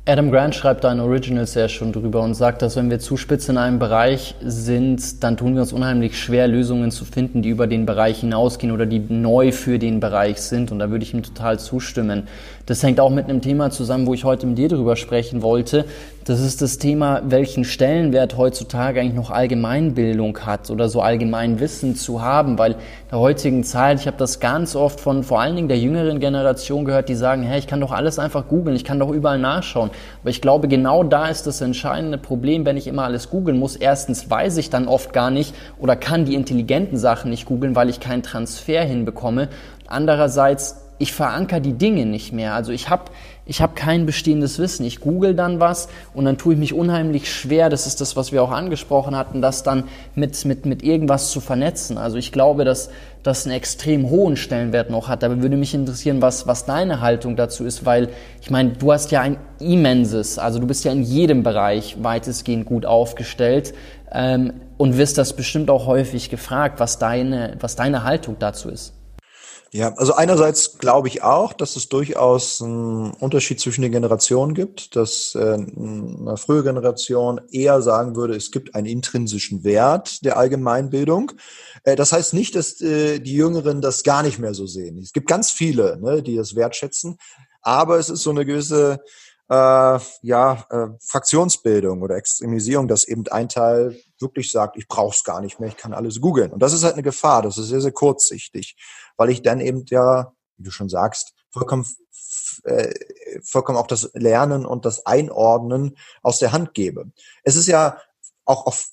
Adam Grant schreibt da in Originals ja schon drüber und sagt, dass wenn wir zu spitz in einem Bereich sind, dann tun wir uns unheimlich schwer, Lösungen zu finden, die über den Bereich hinausgehen oder die neu für den Bereich sind. Und da würde ich ihm total zustimmen. Das hängt auch mit einem Thema zusammen, wo ich heute mit dir drüber sprechen wollte. Das ist das Thema, welchen Stellenwert heutzutage eigentlich noch Allgemeinbildung hat oder so Allgemeinwissen zu haben, weil in der heutigen Zeit, ich habe das ganz oft von vor allen Dingen der jüngeren Generation gehört, die sagen, hey, ich kann doch alles einfach googeln, ich kann doch überall nachschauen. Aber ich glaube, genau da ist das entscheidende Problem, wenn ich immer alles googeln muss. Erstens weiß ich dann oft gar nicht oder kann die intelligenten Sachen nicht googeln, weil ich keinen Transfer hinbekomme. Andererseits ich verankere die Dinge nicht mehr. Also ich habe ich hab kein bestehendes Wissen. Ich google dann was und dann tue ich mich unheimlich schwer, das ist das, was wir auch angesprochen hatten, das dann mit, mit, mit irgendwas zu vernetzen. Also ich glaube, dass das einen extrem hohen Stellenwert noch hat. Aber würde mich interessieren, was, was deine Haltung dazu ist, weil ich meine, du hast ja ein immenses, also du bist ja in jedem Bereich weitestgehend gut aufgestellt ähm, und wirst das bestimmt auch häufig gefragt, was deine, was deine Haltung dazu ist. Ja, also einerseits glaube ich auch, dass es durchaus einen Unterschied zwischen den Generationen gibt, dass äh, eine frühe Generation eher sagen würde, es gibt einen intrinsischen Wert der Allgemeinbildung. Äh, das heißt nicht, dass äh, die Jüngeren das gar nicht mehr so sehen. Es gibt ganz viele, ne, die das wertschätzen, aber es ist so eine gewisse äh, ja, äh, Fraktionsbildung oder Extremisierung, dass eben ein Teil wirklich sagt, ich brauche es gar nicht mehr, ich kann alles googeln. Und das ist halt eine Gefahr, das ist sehr, sehr kurzsichtig, weil ich dann eben ja, wie du schon sagst, vollkommen, äh, vollkommen auch das Lernen und das Einordnen aus der Hand gebe. Es ist ja auch auf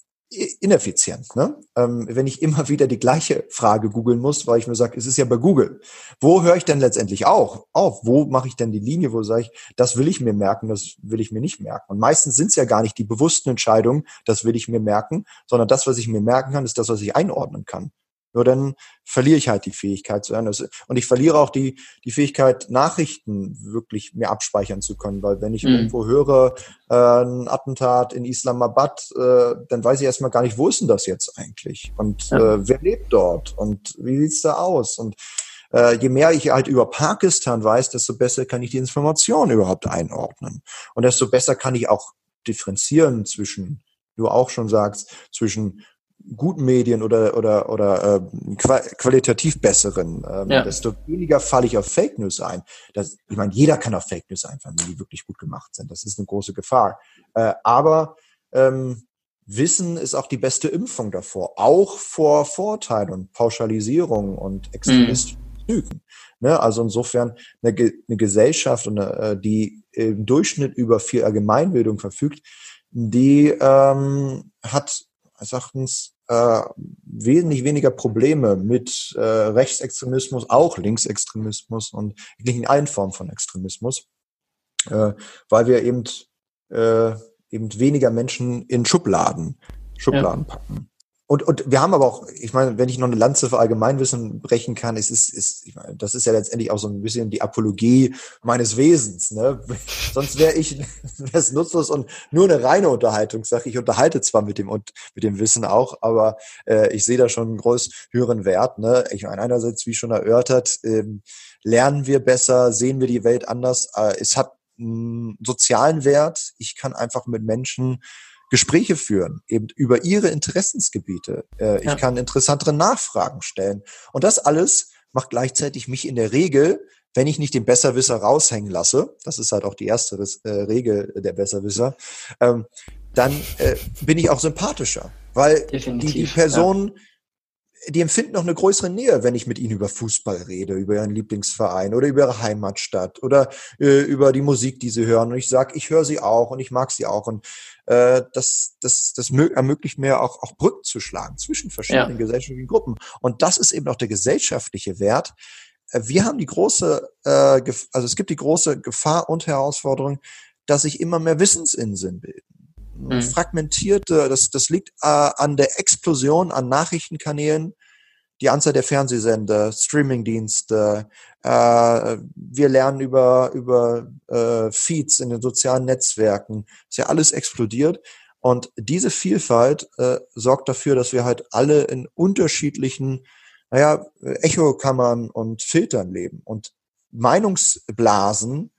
ineffizient. Ne? Ähm, wenn ich immer wieder die gleiche Frage googeln muss, weil ich mir sage, es ist ja bei Google. Wo höre ich denn letztendlich auch auf? Wo mache ich denn die Linie, wo sage ich, das will ich mir merken, das will ich mir nicht merken? Und meistens sind es ja gar nicht die bewussten Entscheidungen, das will ich mir merken, sondern das, was ich mir merken kann, ist das, was ich einordnen kann. Nur dann verliere ich halt die Fähigkeit zu hören. Und ich verliere auch die, die Fähigkeit, Nachrichten wirklich mehr abspeichern zu können. Weil wenn ich mhm. irgendwo höre, äh, ein Attentat in Islamabad, äh, dann weiß ich erstmal gar nicht, wo ist denn das jetzt eigentlich? Und ja. äh, wer lebt dort? Und wie sieht's da aus? Und äh, je mehr ich halt über Pakistan weiß, desto besser kann ich die Information überhaupt einordnen. Und desto besser kann ich auch differenzieren zwischen, du auch schon sagst, zwischen guten Medien oder oder oder äh, qualitativ besseren, ähm, ja. desto weniger falle ich auf Fake News ein. Das, ich meine, jeder kann auf Fake News einfallen, wenn die wirklich gut gemacht sind. Das ist eine große Gefahr. Äh, aber ähm, Wissen ist auch die beste Impfung davor, auch vor Vorteilen und Pauschalisierung und extremistischen mhm. Lügen. Ne? Also insofern eine, eine Gesellschaft, eine, äh, die im Durchschnitt über viel Allgemeinbildung verfügt, die ähm, hat Erachtens äh, wesentlich weniger Probleme mit äh, Rechtsextremismus, auch Linksextremismus und in allen Formen von Extremismus, äh, weil wir eben äh, eben weniger Menschen in Schubladen Schubladen ja. packen. Und, und wir haben aber auch, ich meine, wenn ich noch eine Lanze für Allgemeinwissen brechen kann, es ist, ist ich meine, das ist ja letztendlich auch so ein bisschen die Apologie meines Wesens. Ne? Sonst wäre ich wäre es nutzlos und nur eine reine Unterhaltung. Sag ich unterhalte zwar mit dem und mit dem Wissen auch, aber äh, ich sehe da schon einen groß höheren Wert. Ne? Ich meine, einerseits, wie schon erörtert, ähm, lernen wir besser, sehen wir die Welt anders. Äh, es hat einen sozialen Wert. Ich kann einfach mit Menschen Gespräche führen, eben über ihre Interessensgebiete. Äh, ja. Ich kann interessantere Nachfragen stellen. Und das alles macht gleichzeitig mich in der Regel, wenn ich nicht den Besserwisser raushängen lasse, das ist halt auch die erste äh, Regel der Besserwisser, ähm, dann äh, bin ich auch sympathischer, weil die, die Person ja die empfinden noch eine größere Nähe, wenn ich mit ihnen über Fußball rede, über ihren Lieblingsverein oder über ihre Heimatstadt oder äh, über die Musik, die sie hören. Und ich sage, ich höre sie auch und ich mag sie auch. Und äh, das, das, das ermöglicht mir auch, auch Brücken zu schlagen zwischen verschiedenen ja. gesellschaftlichen Gruppen. Und das ist eben auch der gesellschaftliche Wert. Äh, wir haben die große, äh, also es gibt die große Gefahr und Herausforderung, dass sich immer mehr Wissensinseln bilden mhm. fragmentierte, das, das liegt äh, an der Explosion an Nachrichtenkanälen, die Anzahl der Fernsehsender, Streamingdienste, äh, wir lernen über, über äh, Feeds in den sozialen Netzwerken, ist ja alles explodiert. Und diese Vielfalt äh, sorgt dafür, dass wir halt alle in unterschiedlichen, naja, Echokammern und Filtern leben. Und Meinungsblasen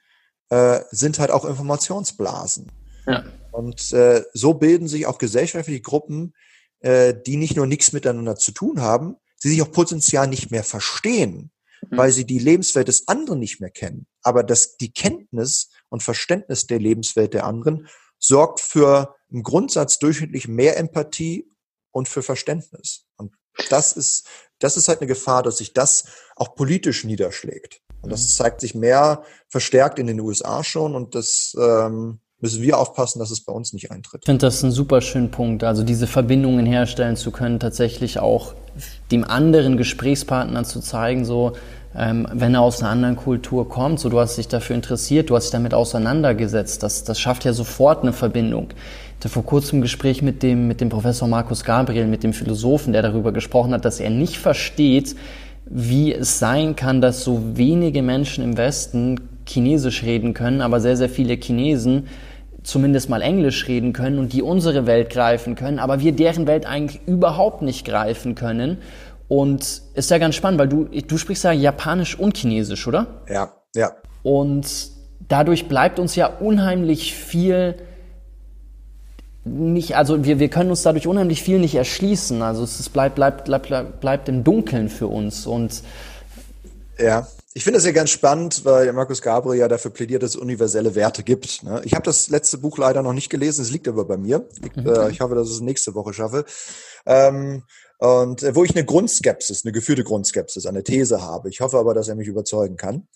äh, sind halt auch Informationsblasen. Ja. Und äh, so bilden sich auch gesellschaftliche Gruppen, äh, die nicht nur nichts miteinander zu tun haben, die sich auch potenziell nicht mehr verstehen, mhm. weil sie die Lebenswelt des anderen nicht mehr kennen. Aber das, die Kenntnis und Verständnis der Lebenswelt der anderen sorgt für im Grundsatz durchschnittlich mehr Empathie und für Verständnis. Und das ist, das ist halt eine Gefahr, dass sich das auch politisch niederschlägt. Und das mhm. zeigt sich mehr verstärkt in den USA schon und das ähm, müssen wir aufpassen, dass es bei uns nicht eintritt. Ich finde das ein super schönen Punkt. Also diese Verbindungen herstellen zu können, tatsächlich auch dem anderen Gesprächspartner zu zeigen, so ähm, wenn er aus einer anderen Kultur kommt, so du hast dich dafür interessiert, du hast dich damit auseinandergesetzt, das, das schafft ja sofort eine Verbindung. Ich hatte vor kurzem ein Gespräch mit dem, mit dem Professor Markus Gabriel, mit dem Philosophen, der darüber gesprochen hat, dass er nicht versteht, wie es sein kann, dass so wenige Menschen im Westen Chinesisch reden können, aber sehr, sehr viele Chinesen zumindest mal Englisch reden können und die unsere Welt greifen können, aber wir deren Welt eigentlich überhaupt nicht greifen können. Und ist ja ganz spannend, weil du, du sprichst ja Japanisch und Chinesisch, oder? Ja, ja. Und dadurch bleibt uns ja unheimlich viel nicht, also wir, wir können uns dadurch unheimlich viel nicht erschließen. Also es bleibt, bleibt, bleibt, bleibt im Dunkeln für uns. Und ja, ich finde das ja ganz spannend, weil Markus Gabriel ja dafür plädiert, dass es universelle Werte gibt. Ne? Ich habe das letzte Buch leider noch nicht gelesen, es liegt aber bei mir. Ich, mhm. äh, ich hoffe, dass ich es nächste Woche schaffe. Ähm, und äh, wo ich eine Grundskepsis, eine gefühlte Grundskepsis, eine These habe. Ich hoffe aber, dass er mich überzeugen kann.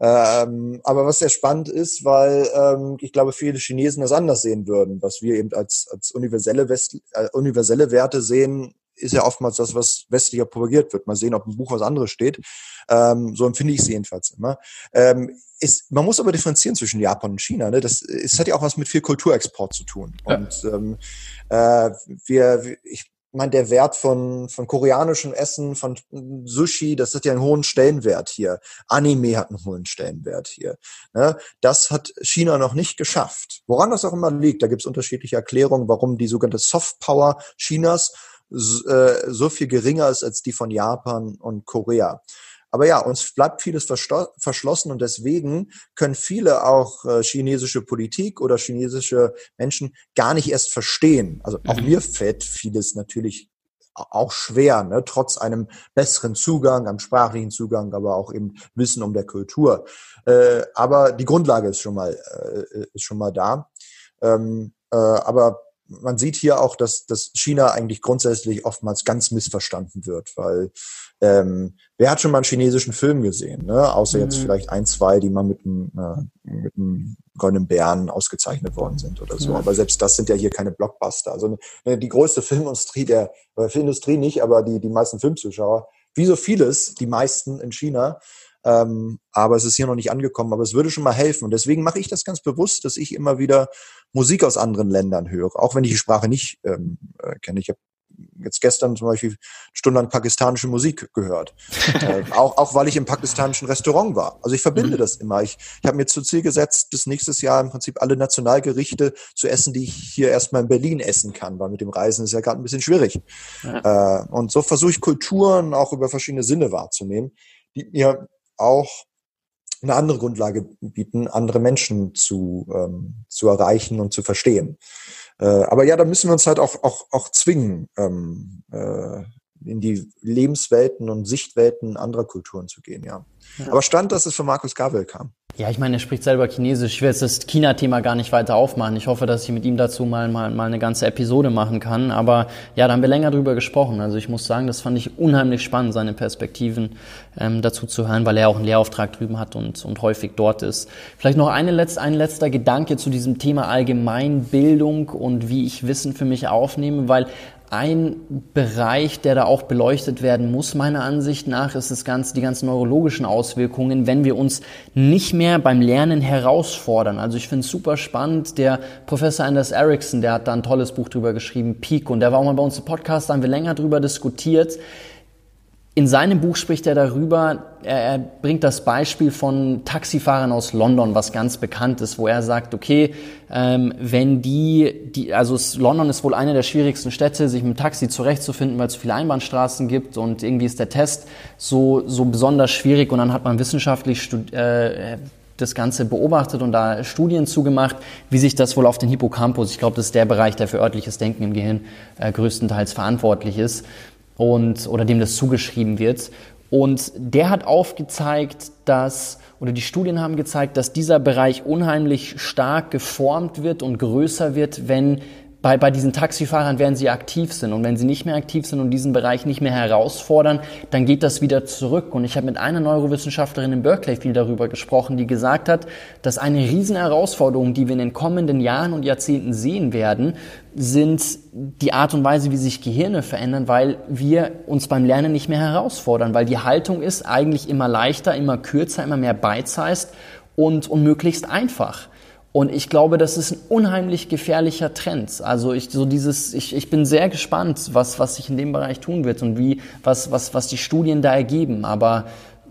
Ähm, aber was sehr spannend ist, weil ähm, ich glaube, viele Chinesen das anders sehen würden. Was wir eben als, als universelle, West, äh, universelle Werte sehen, ist ja oftmals das, was westlicher propagiert wird. Mal sehen, ob im Buch was anderes steht. Ähm, so empfinde ich es jedenfalls immer. Ähm, ist, man muss aber differenzieren zwischen Japan und China. Ne? Das, es hat ja auch was mit viel Kulturexport zu tun. Ja. Und ähm, äh, wir, ich meine, der Wert von, von koreanischem Essen, von Sushi, das hat ja einen hohen Stellenwert hier. Anime hat einen hohen Stellenwert hier. Ne? Das hat China noch nicht geschafft. Woran das auch immer liegt, da gibt es unterschiedliche Erklärungen, warum die sogenannte Soft Power Chinas äh, so viel geringer ist als die von Japan und Korea. Aber ja, uns bleibt vieles verschlossen und deswegen können viele auch äh, chinesische Politik oder chinesische Menschen gar nicht erst verstehen. Also auch mhm. mir fällt vieles natürlich auch schwer, ne? trotz einem besseren Zugang, einem sprachlichen Zugang, aber auch eben Wissen um der Kultur. Äh, aber die Grundlage ist schon mal, äh, ist schon mal da. Ähm, äh, aber man sieht hier auch, dass, dass China eigentlich grundsätzlich oftmals ganz missverstanden wird, weil ähm, wer hat schon mal einen chinesischen Film gesehen, ne? außer mhm. jetzt vielleicht ein, zwei, die mal mit einem, äh, mit einem goldenen Bären ausgezeichnet worden sind oder so. Ja. Aber selbst das sind ja hier keine Blockbuster. Also ne, die größte Filmindustrie der, äh, Filmindustrie nicht, aber die, die meisten Filmzuschauer, wie so vieles, die meisten in China, ähm, aber es ist hier noch nicht angekommen. Aber es würde schon mal helfen. Und deswegen mache ich das ganz bewusst, dass ich immer wieder Musik aus anderen Ländern höre, auch wenn ich die Sprache nicht ähm, äh, kenne. Ich habe jetzt gestern zum Beispiel stundenlang pakistanische Musik gehört. äh, auch, auch weil ich im pakistanischen Restaurant war. Also ich verbinde mhm. das immer. Ich, ich habe mir zu Ziel gesetzt, bis nächstes Jahr im Prinzip alle Nationalgerichte zu essen, die ich hier erstmal in Berlin essen kann, weil mit dem Reisen ist ja gerade ein bisschen schwierig. Ja. Äh, und so versuche ich Kulturen auch über verschiedene Sinne wahrzunehmen, die mir auch eine andere Grundlage bieten, andere Menschen zu, ähm, zu erreichen und zu verstehen. Äh, aber ja, da müssen wir uns halt auch, auch, auch zwingen, ähm, äh, in die Lebenswelten und Sichtwelten anderer Kulturen zu gehen, ja. ja. Aber stand, dass es von Markus Gabriel kam. Ja, ich meine, er spricht selber Chinesisch. Ich will jetzt das China-Thema gar nicht weiter aufmachen. Ich hoffe, dass ich mit ihm dazu mal, mal, mal eine ganze Episode machen kann. Aber ja, da haben wir länger drüber gesprochen. Also ich muss sagen, das fand ich unheimlich spannend, seine Perspektiven ähm, dazu zu hören, weil er auch einen Lehrauftrag drüben hat und, und häufig dort ist. Vielleicht noch eine letz-, ein letzter Gedanke zu diesem Thema Allgemeinbildung und wie ich Wissen für mich aufnehme, weil ein Bereich, der da auch beleuchtet werden muss, meiner Ansicht nach, ist das Ganze, die ganzen neurologischen Auswirkungen, wenn wir uns nicht mehr beim Lernen herausfordern. Also ich finde es super spannend. Der Professor Anders Ericsson, der hat da ein tolles Buch drüber geschrieben, Peak, und der war auch mal bei uns im Podcast, da haben wir länger drüber diskutiert in seinem Buch spricht er darüber, er, bringt das Beispiel von Taxifahrern aus London, was ganz bekannt ist, wo er sagt, okay, ähm, wenn die, die, also es, London ist wohl eine der schwierigsten Städte, sich mit dem Taxi zurechtzufinden, weil es viele Einbahnstraßen gibt und irgendwie ist der Test so, so besonders schwierig und dann hat man wissenschaftlich äh, das Ganze beobachtet und da Studien zugemacht, wie sich das wohl auf den Hippocampus, ich glaube, das ist der Bereich, der für örtliches Denken im Gehirn äh, größtenteils verantwortlich ist, und, oder dem das zugeschrieben wird. Und der hat aufgezeigt, dass, oder die Studien haben gezeigt, dass dieser Bereich unheimlich stark geformt wird und größer wird, wenn bei, bei diesen Taxifahrern, werden sie aktiv sind. Und wenn sie nicht mehr aktiv sind und diesen Bereich nicht mehr herausfordern, dann geht das wieder zurück. Und ich habe mit einer Neurowissenschaftlerin in Berkeley viel darüber gesprochen, die gesagt hat, dass eine riesen Herausforderung, die wir in den kommenden Jahren und Jahrzehnten sehen werden, sind die Art und Weise, wie sich Gehirne verändern, weil wir uns beim Lernen nicht mehr herausfordern, weil die Haltung ist eigentlich immer leichter, immer kürzer, immer mehr bite-sized und, und möglichst einfach. Und ich glaube, das ist ein unheimlich gefährlicher Trend. Also ich so dieses, ich, ich bin sehr gespannt, was, was sich in dem Bereich tun wird und wie, was, was, was die Studien da ergeben. Aber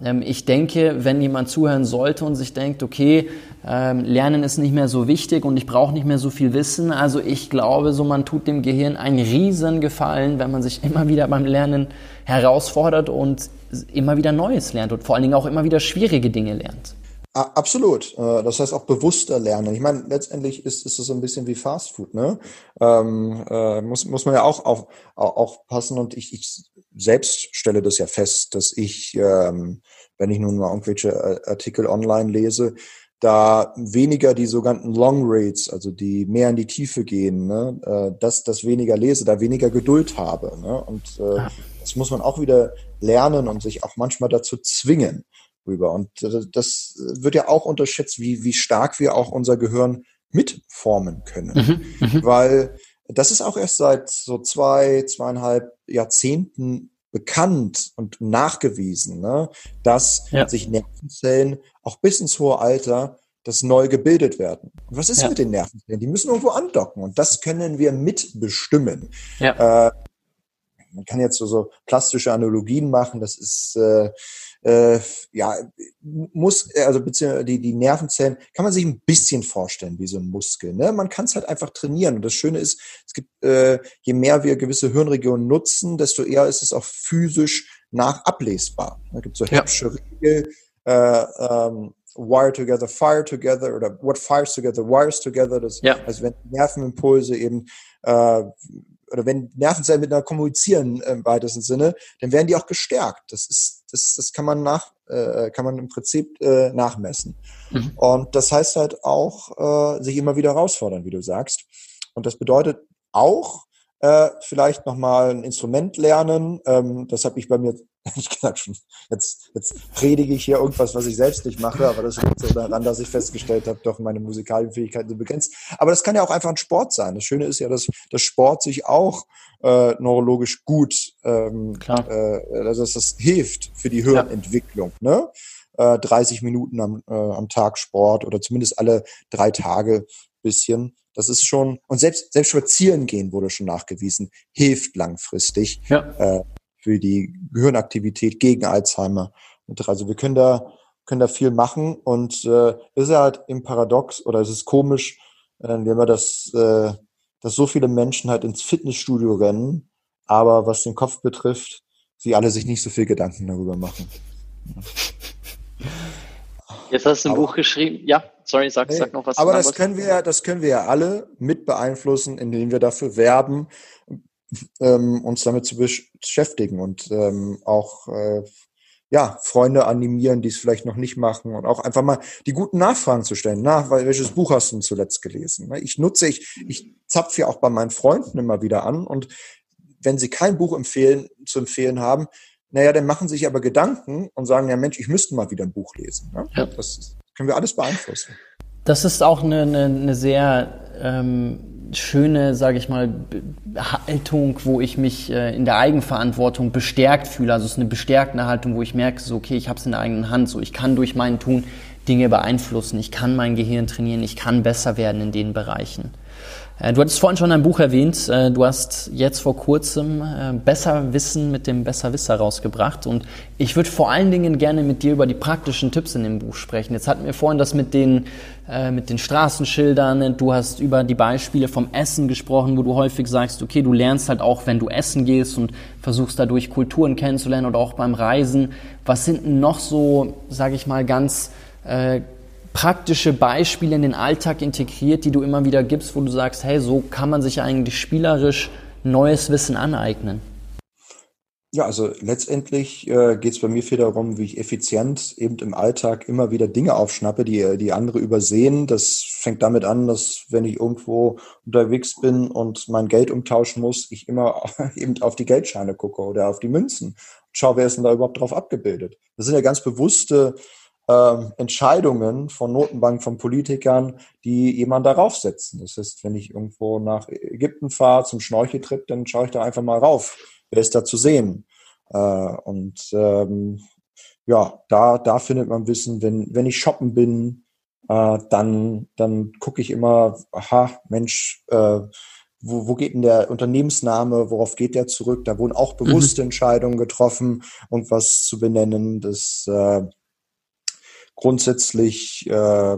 ähm, ich denke, wenn jemand zuhören sollte und sich denkt, okay, ähm, Lernen ist nicht mehr so wichtig und ich brauche nicht mehr so viel Wissen, also ich glaube, so man tut dem Gehirn einen riesen Gefallen, wenn man sich immer wieder beim Lernen herausfordert und immer wieder Neues lernt und vor allen Dingen auch immer wieder schwierige Dinge lernt. Absolut. Äh, das heißt auch bewusster lernen. Ich meine, letztendlich ist, ist es so ein bisschen wie Fast Food, ne? Ähm, äh, muss, muss man ja auch auf, auch passen und ich, ich selbst stelle das ja fest, dass ich, ähm, wenn ich nun mal irgendwelche äh, Artikel online lese, da weniger die sogenannten Long Reads, also die mehr in die Tiefe gehen, ne, äh, dass das weniger lese, da weniger Geduld habe. Ne? Und äh, das muss man auch wieder lernen und sich auch manchmal dazu zwingen rüber. Und das wird ja auch unterschätzt, wie, wie stark wir auch unser Gehirn mitformen können. Mhm, mhm, Weil das ist auch erst seit so zwei, zweieinhalb Jahrzehnten bekannt und nachgewiesen, ne, dass ja. sich Nervenzellen auch bis ins hohe Alter das neu gebildet werden. Und was ist ja. mit den Nervenzellen? Die müssen irgendwo andocken und das können wir mitbestimmen. Ja. Äh, man kann jetzt so, so plastische Analogien machen. Das ist äh, äh, ja, muss, also beziehungsweise die, die Nervenzellen kann man sich ein bisschen vorstellen wie so ein Muskel. Ne? Man kann es halt einfach trainieren. Und das Schöne ist, es gibt, äh, je mehr wir gewisse Hirnregionen nutzen, desto eher ist es auch physisch nachablesbar. Da gibt es so ja. Regel, äh, ähm, wire together, fire together oder what fires together, wires together. Das, ja. Also wenn Nervenimpulse eben äh, oder wenn Nervenzellen miteinander kommunizieren im weitesten Sinne, dann werden die auch gestärkt. Das ist, das, das kann man nach, äh, kann man im Prinzip äh, nachmessen. Mhm. Und das heißt halt auch, äh, sich immer wieder herausfordern, wie du sagst. Und das bedeutet auch, äh, vielleicht nochmal ein Instrument lernen. Ähm, das habe ich bei mir, ehrlich gesagt, schon, jetzt, jetzt predige ich hier irgendwas, was ich selbst nicht mache, aber das liegt so daran, dass ich festgestellt habe, doch meine musikalischen Fähigkeiten sind begrenzt. Aber das kann ja auch einfach ein Sport sein. Das Schöne ist ja, dass, dass Sport sich auch äh, neurologisch gut, ähm, Klar. Äh, also dass das hilft für die Hirnentwicklung. Ja. Ne? Äh, 30 Minuten am, äh, am Tag Sport oder zumindest alle drei Tage bisschen. Das ist schon, und selbst, selbst spazieren gehen wurde schon nachgewiesen, hilft langfristig ja. äh, für die Gehirnaktivität gegen Alzheimer. Also wir können da, können da viel machen und äh, ist ja halt im Paradox oder es ist komisch, äh, wenn wir das, äh, dass so viele Menschen halt ins Fitnessstudio rennen, aber was den Kopf betrifft, sie alle sich nicht so viel Gedanken darüber machen. Jetzt hast du ein aber, Buch geschrieben. Ja, sorry, sag, nee, sag noch was. Aber das können wir, das können wir ja alle mit beeinflussen, indem wir dafür werben, ähm, uns damit zu beschäftigen und ähm, auch äh, ja, Freunde animieren, die es vielleicht noch nicht machen und auch einfach mal die guten Nachfragen zu stellen. Na, welches Buch hast du denn zuletzt gelesen? Ne, ich nutze, ich, ich zapfe ja auch bei meinen Freunden immer wieder an und wenn sie kein Buch empfehlen, zu empfehlen haben, naja, dann machen sich aber Gedanken und sagen, ja Mensch, ich müsste mal wieder ein Buch lesen. Ne? Ja. Das können wir alles beeinflussen. Das ist auch eine, eine, eine sehr ähm, schöne, sage ich mal, Haltung, wo ich mich äh, in der Eigenverantwortung bestärkt fühle. Also es ist eine bestärkende Haltung, wo ich merke, so okay, ich habe es in der eigenen Hand, so ich kann durch mein Tun Dinge beeinflussen, ich kann mein Gehirn trainieren, ich kann besser werden in den Bereichen. Äh, du hattest vorhin schon ein Buch erwähnt. Äh, du hast jetzt vor kurzem äh, Besser Wissen mit dem Besserwisser rausgebracht. Und ich würde vor allen Dingen gerne mit dir über die praktischen Tipps in dem Buch sprechen. Jetzt hatten wir vorhin das mit den, mit den Straßenschildern. Du hast über die Beispiele vom Essen gesprochen, wo du häufig sagst, okay, du lernst halt auch, wenn du essen gehst und versuchst dadurch Kulturen kennenzulernen oder auch beim Reisen. Was sind noch so, sage ich mal, ganz praktische Beispiele in den Alltag integriert, die du immer wieder gibst, wo du sagst, hey, so kann man sich eigentlich spielerisch neues Wissen aneignen? Ja, also letztendlich äh, geht es bei mir viel darum, wie ich effizient eben im Alltag immer wieder Dinge aufschnappe, die, die andere übersehen. Das fängt damit an, dass wenn ich irgendwo unterwegs bin und mein Geld umtauschen muss, ich immer eben auf die Geldscheine gucke oder auf die Münzen. Schau, wer ist denn da überhaupt drauf abgebildet? Das sind ja ganz bewusste äh, Entscheidungen von Notenbanken, von Politikern, die jemand darauf setzen. Das heißt, wenn ich irgendwo nach Ägypten fahre zum Schnorcheltrip, dann schaue ich da einfach mal rauf. Wer ist da zu sehen? Äh, und ähm, ja, da, da findet man Wissen. Wenn, wenn ich shoppen bin, äh, dann, dann gucke ich immer, aha, Mensch, äh, wo, wo geht denn der Unternehmensname, worauf geht der zurück? Da wurden auch bewusste mhm. Entscheidungen getroffen, um was zu benennen. Das äh, grundsätzlich äh,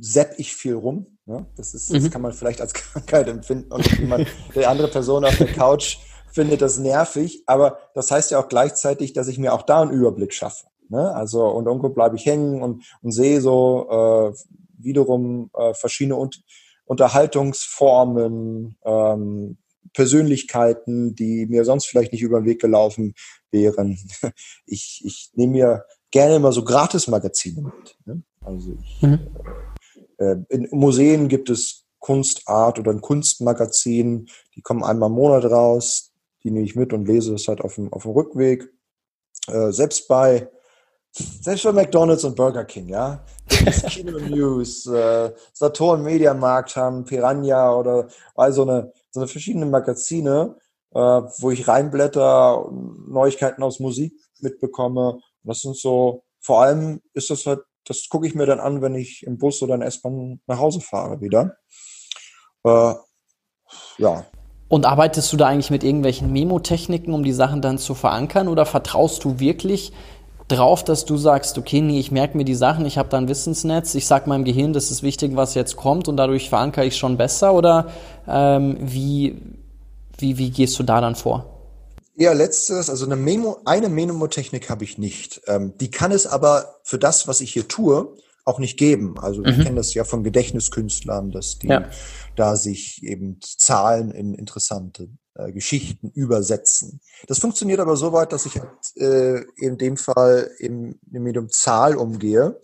sepp ich viel rum. Ne? Das, ist, das mhm. kann man vielleicht als Krankheit empfinden und jemand, der andere Person auf der Couch findet das nervig, aber das heißt ja auch gleichzeitig, dass ich mir auch da einen Überblick schaffe. Ne? Also und irgendwo bleibe ich hängen und, und sehe so äh, wiederum äh, verschiedene und Unterhaltungsformen, ähm, Persönlichkeiten, die mir sonst vielleicht nicht über den Weg gelaufen wären. Ich, ich nehme mir gerne immer so Gratis-Magazine mit. Ne? Also ich, mhm. äh, in Museen gibt es Kunstart oder ein Kunstmagazin, die kommen einmal im Monat raus, die nehme ich mit und lese es halt auf dem, auf dem Rückweg. Äh, selbst bei selbst bei McDonalds und Burger King, ja. Kino News, äh, Saturn Mediamarkt haben, Piranha oder all so eine, so eine verschiedene Magazine, äh, wo ich reinblätter, Neuigkeiten aus Musik mitbekomme. Das sind so, vor allem ist das halt, das gucke ich mir dann an, wenn ich im Bus oder in S-Bahn nach Hause fahre wieder. Äh, ja. Und arbeitest du da eigentlich mit irgendwelchen Memo-Techniken, um die Sachen dann zu verankern oder vertraust du wirklich drauf, dass du sagst, okay, nee, ich merke mir die Sachen, ich habe da ein Wissensnetz, ich sag meinem Gehirn, das ist wichtig, was jetzt kommt und dadurch verankere ich schon besser oder ähm, wie, wie, wie gehst du da dann vor? Ja, letztes, also eine Memo, eine Memo-Technik habe ich nicht. Ähm, die kann es aber für das, was ich hier tue, auch nicht geben. Also mhm. ich kenne das ja von Gedächtniskünstlern, dass die ja. da sich eben Zahlen in interessante äh, Geschichten übersetzen. Das funktioniert aber so weit, dass ich äh, in dem Fall im, im Medium Zahl umgehe.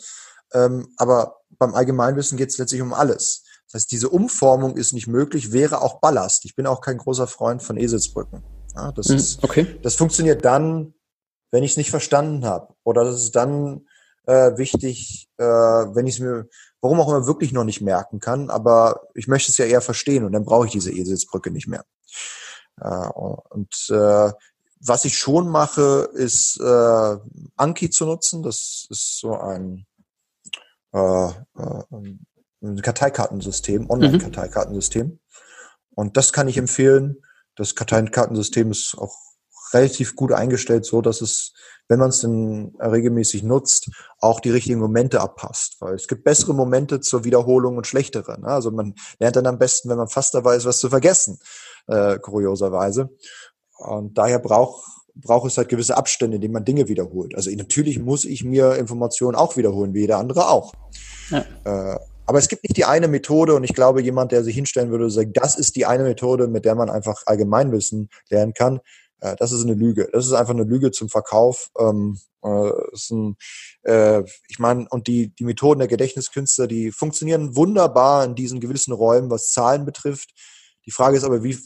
Ähm, aber beim Allgemeinwissen geht es letztlich um alles. Das heißt, diese Umformung ist nicht möglich, wäre auch Ballast. Ich bin auch kein großer Freund von Eselsbrücken. Ja, das, mhm, ist, okay. das funktioniert dann, wenn ich es nicht verstanden habe. Oder das ist dann äh, wichtig, äh, wenn ich es mir, warum auch immer, wirklich noch nicht merken kann. Aber ich möchte es ja eher verstehen und dann brauche ich diese Eselsbrücke nicht mehr. Äh, und äh, was ich schon mache, ist äh, Anki zu nutzen. Das ist so ein, äh, äh ein Karteikartensystem, Online-Karteikartensystem. Mhm. Und das kann ich empfehlen. Das Karteikartensystem ist auch relativ gut eingestellt, so dass es, wenn man es denn regelmäßig nutzt, auch die richtigen Momente abpasst. Weil es gibt bessere Momente zur Wiederholung und schlechtere. Ne? Also man lernt dann am besten, wenn man fast dabei ist, was zu vergessen äh, kurioserweise. Und daher braucht braucht es halt gewisse Abstände, in denen man Dinge wiederholt. Also natürlich muss ich mir Informationen auch wiederholen, wie jeder andere auch. Ja. Äh, aber es gibt nicht die eine Methode und ich glaube, jemand, der sich hinstellen würde und sagt, das ist die eine Methode, mit der man einfach Allgemeinwissen lernen kann, äh, das ist eine Lüge. Das ist einfach eine Lüge zum Verkauf. Ähm, äh, ist ein, äh, ich meine, und die, die Methoden der Gedächtniskünstler, die funktionieren wunderbar in diesen gewissen Räumen, was Zahlen betrifft. Die Frage ist aber, wie,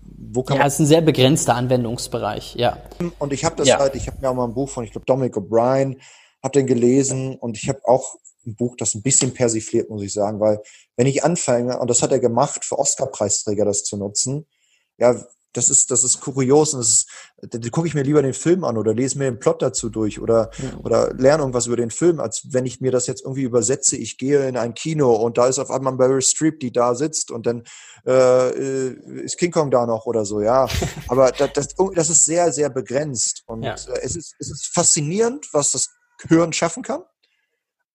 wo kann ja, man. es ist ein sehr begrenzter Anwendungsbereich, ja. Und ich habe das ja. halt, ich habe mir auch mal ein Buch von, ich glaube, Dominic O'Brien, habe den gelesen und ich habe auch ein Buch, das ein bisschen persifliert, muss ich sagen, weil wenn ich anfange, und das hat er gemacht, für Oscar-Preisträger das zu nutzen, ja, das ist, das ist kurios und das ist, da gucke ich mir lieber den Film an oder lese mir den Plot dazu durch oder, ja. oder lerne irgendwas über den Film, als wenn ich mir das jetzt irgendwie übersetze. Ich gehe in ein Kino und da ist auf einmal Barry Streep, die da sitzt und dann äh, äh ist King Kong da noch oder so, ja. Aber das, das, das ist sehr, sehr begrenzt und ja. Äh, es, ist, es ist faszinierend, was das Hören schaffen kann.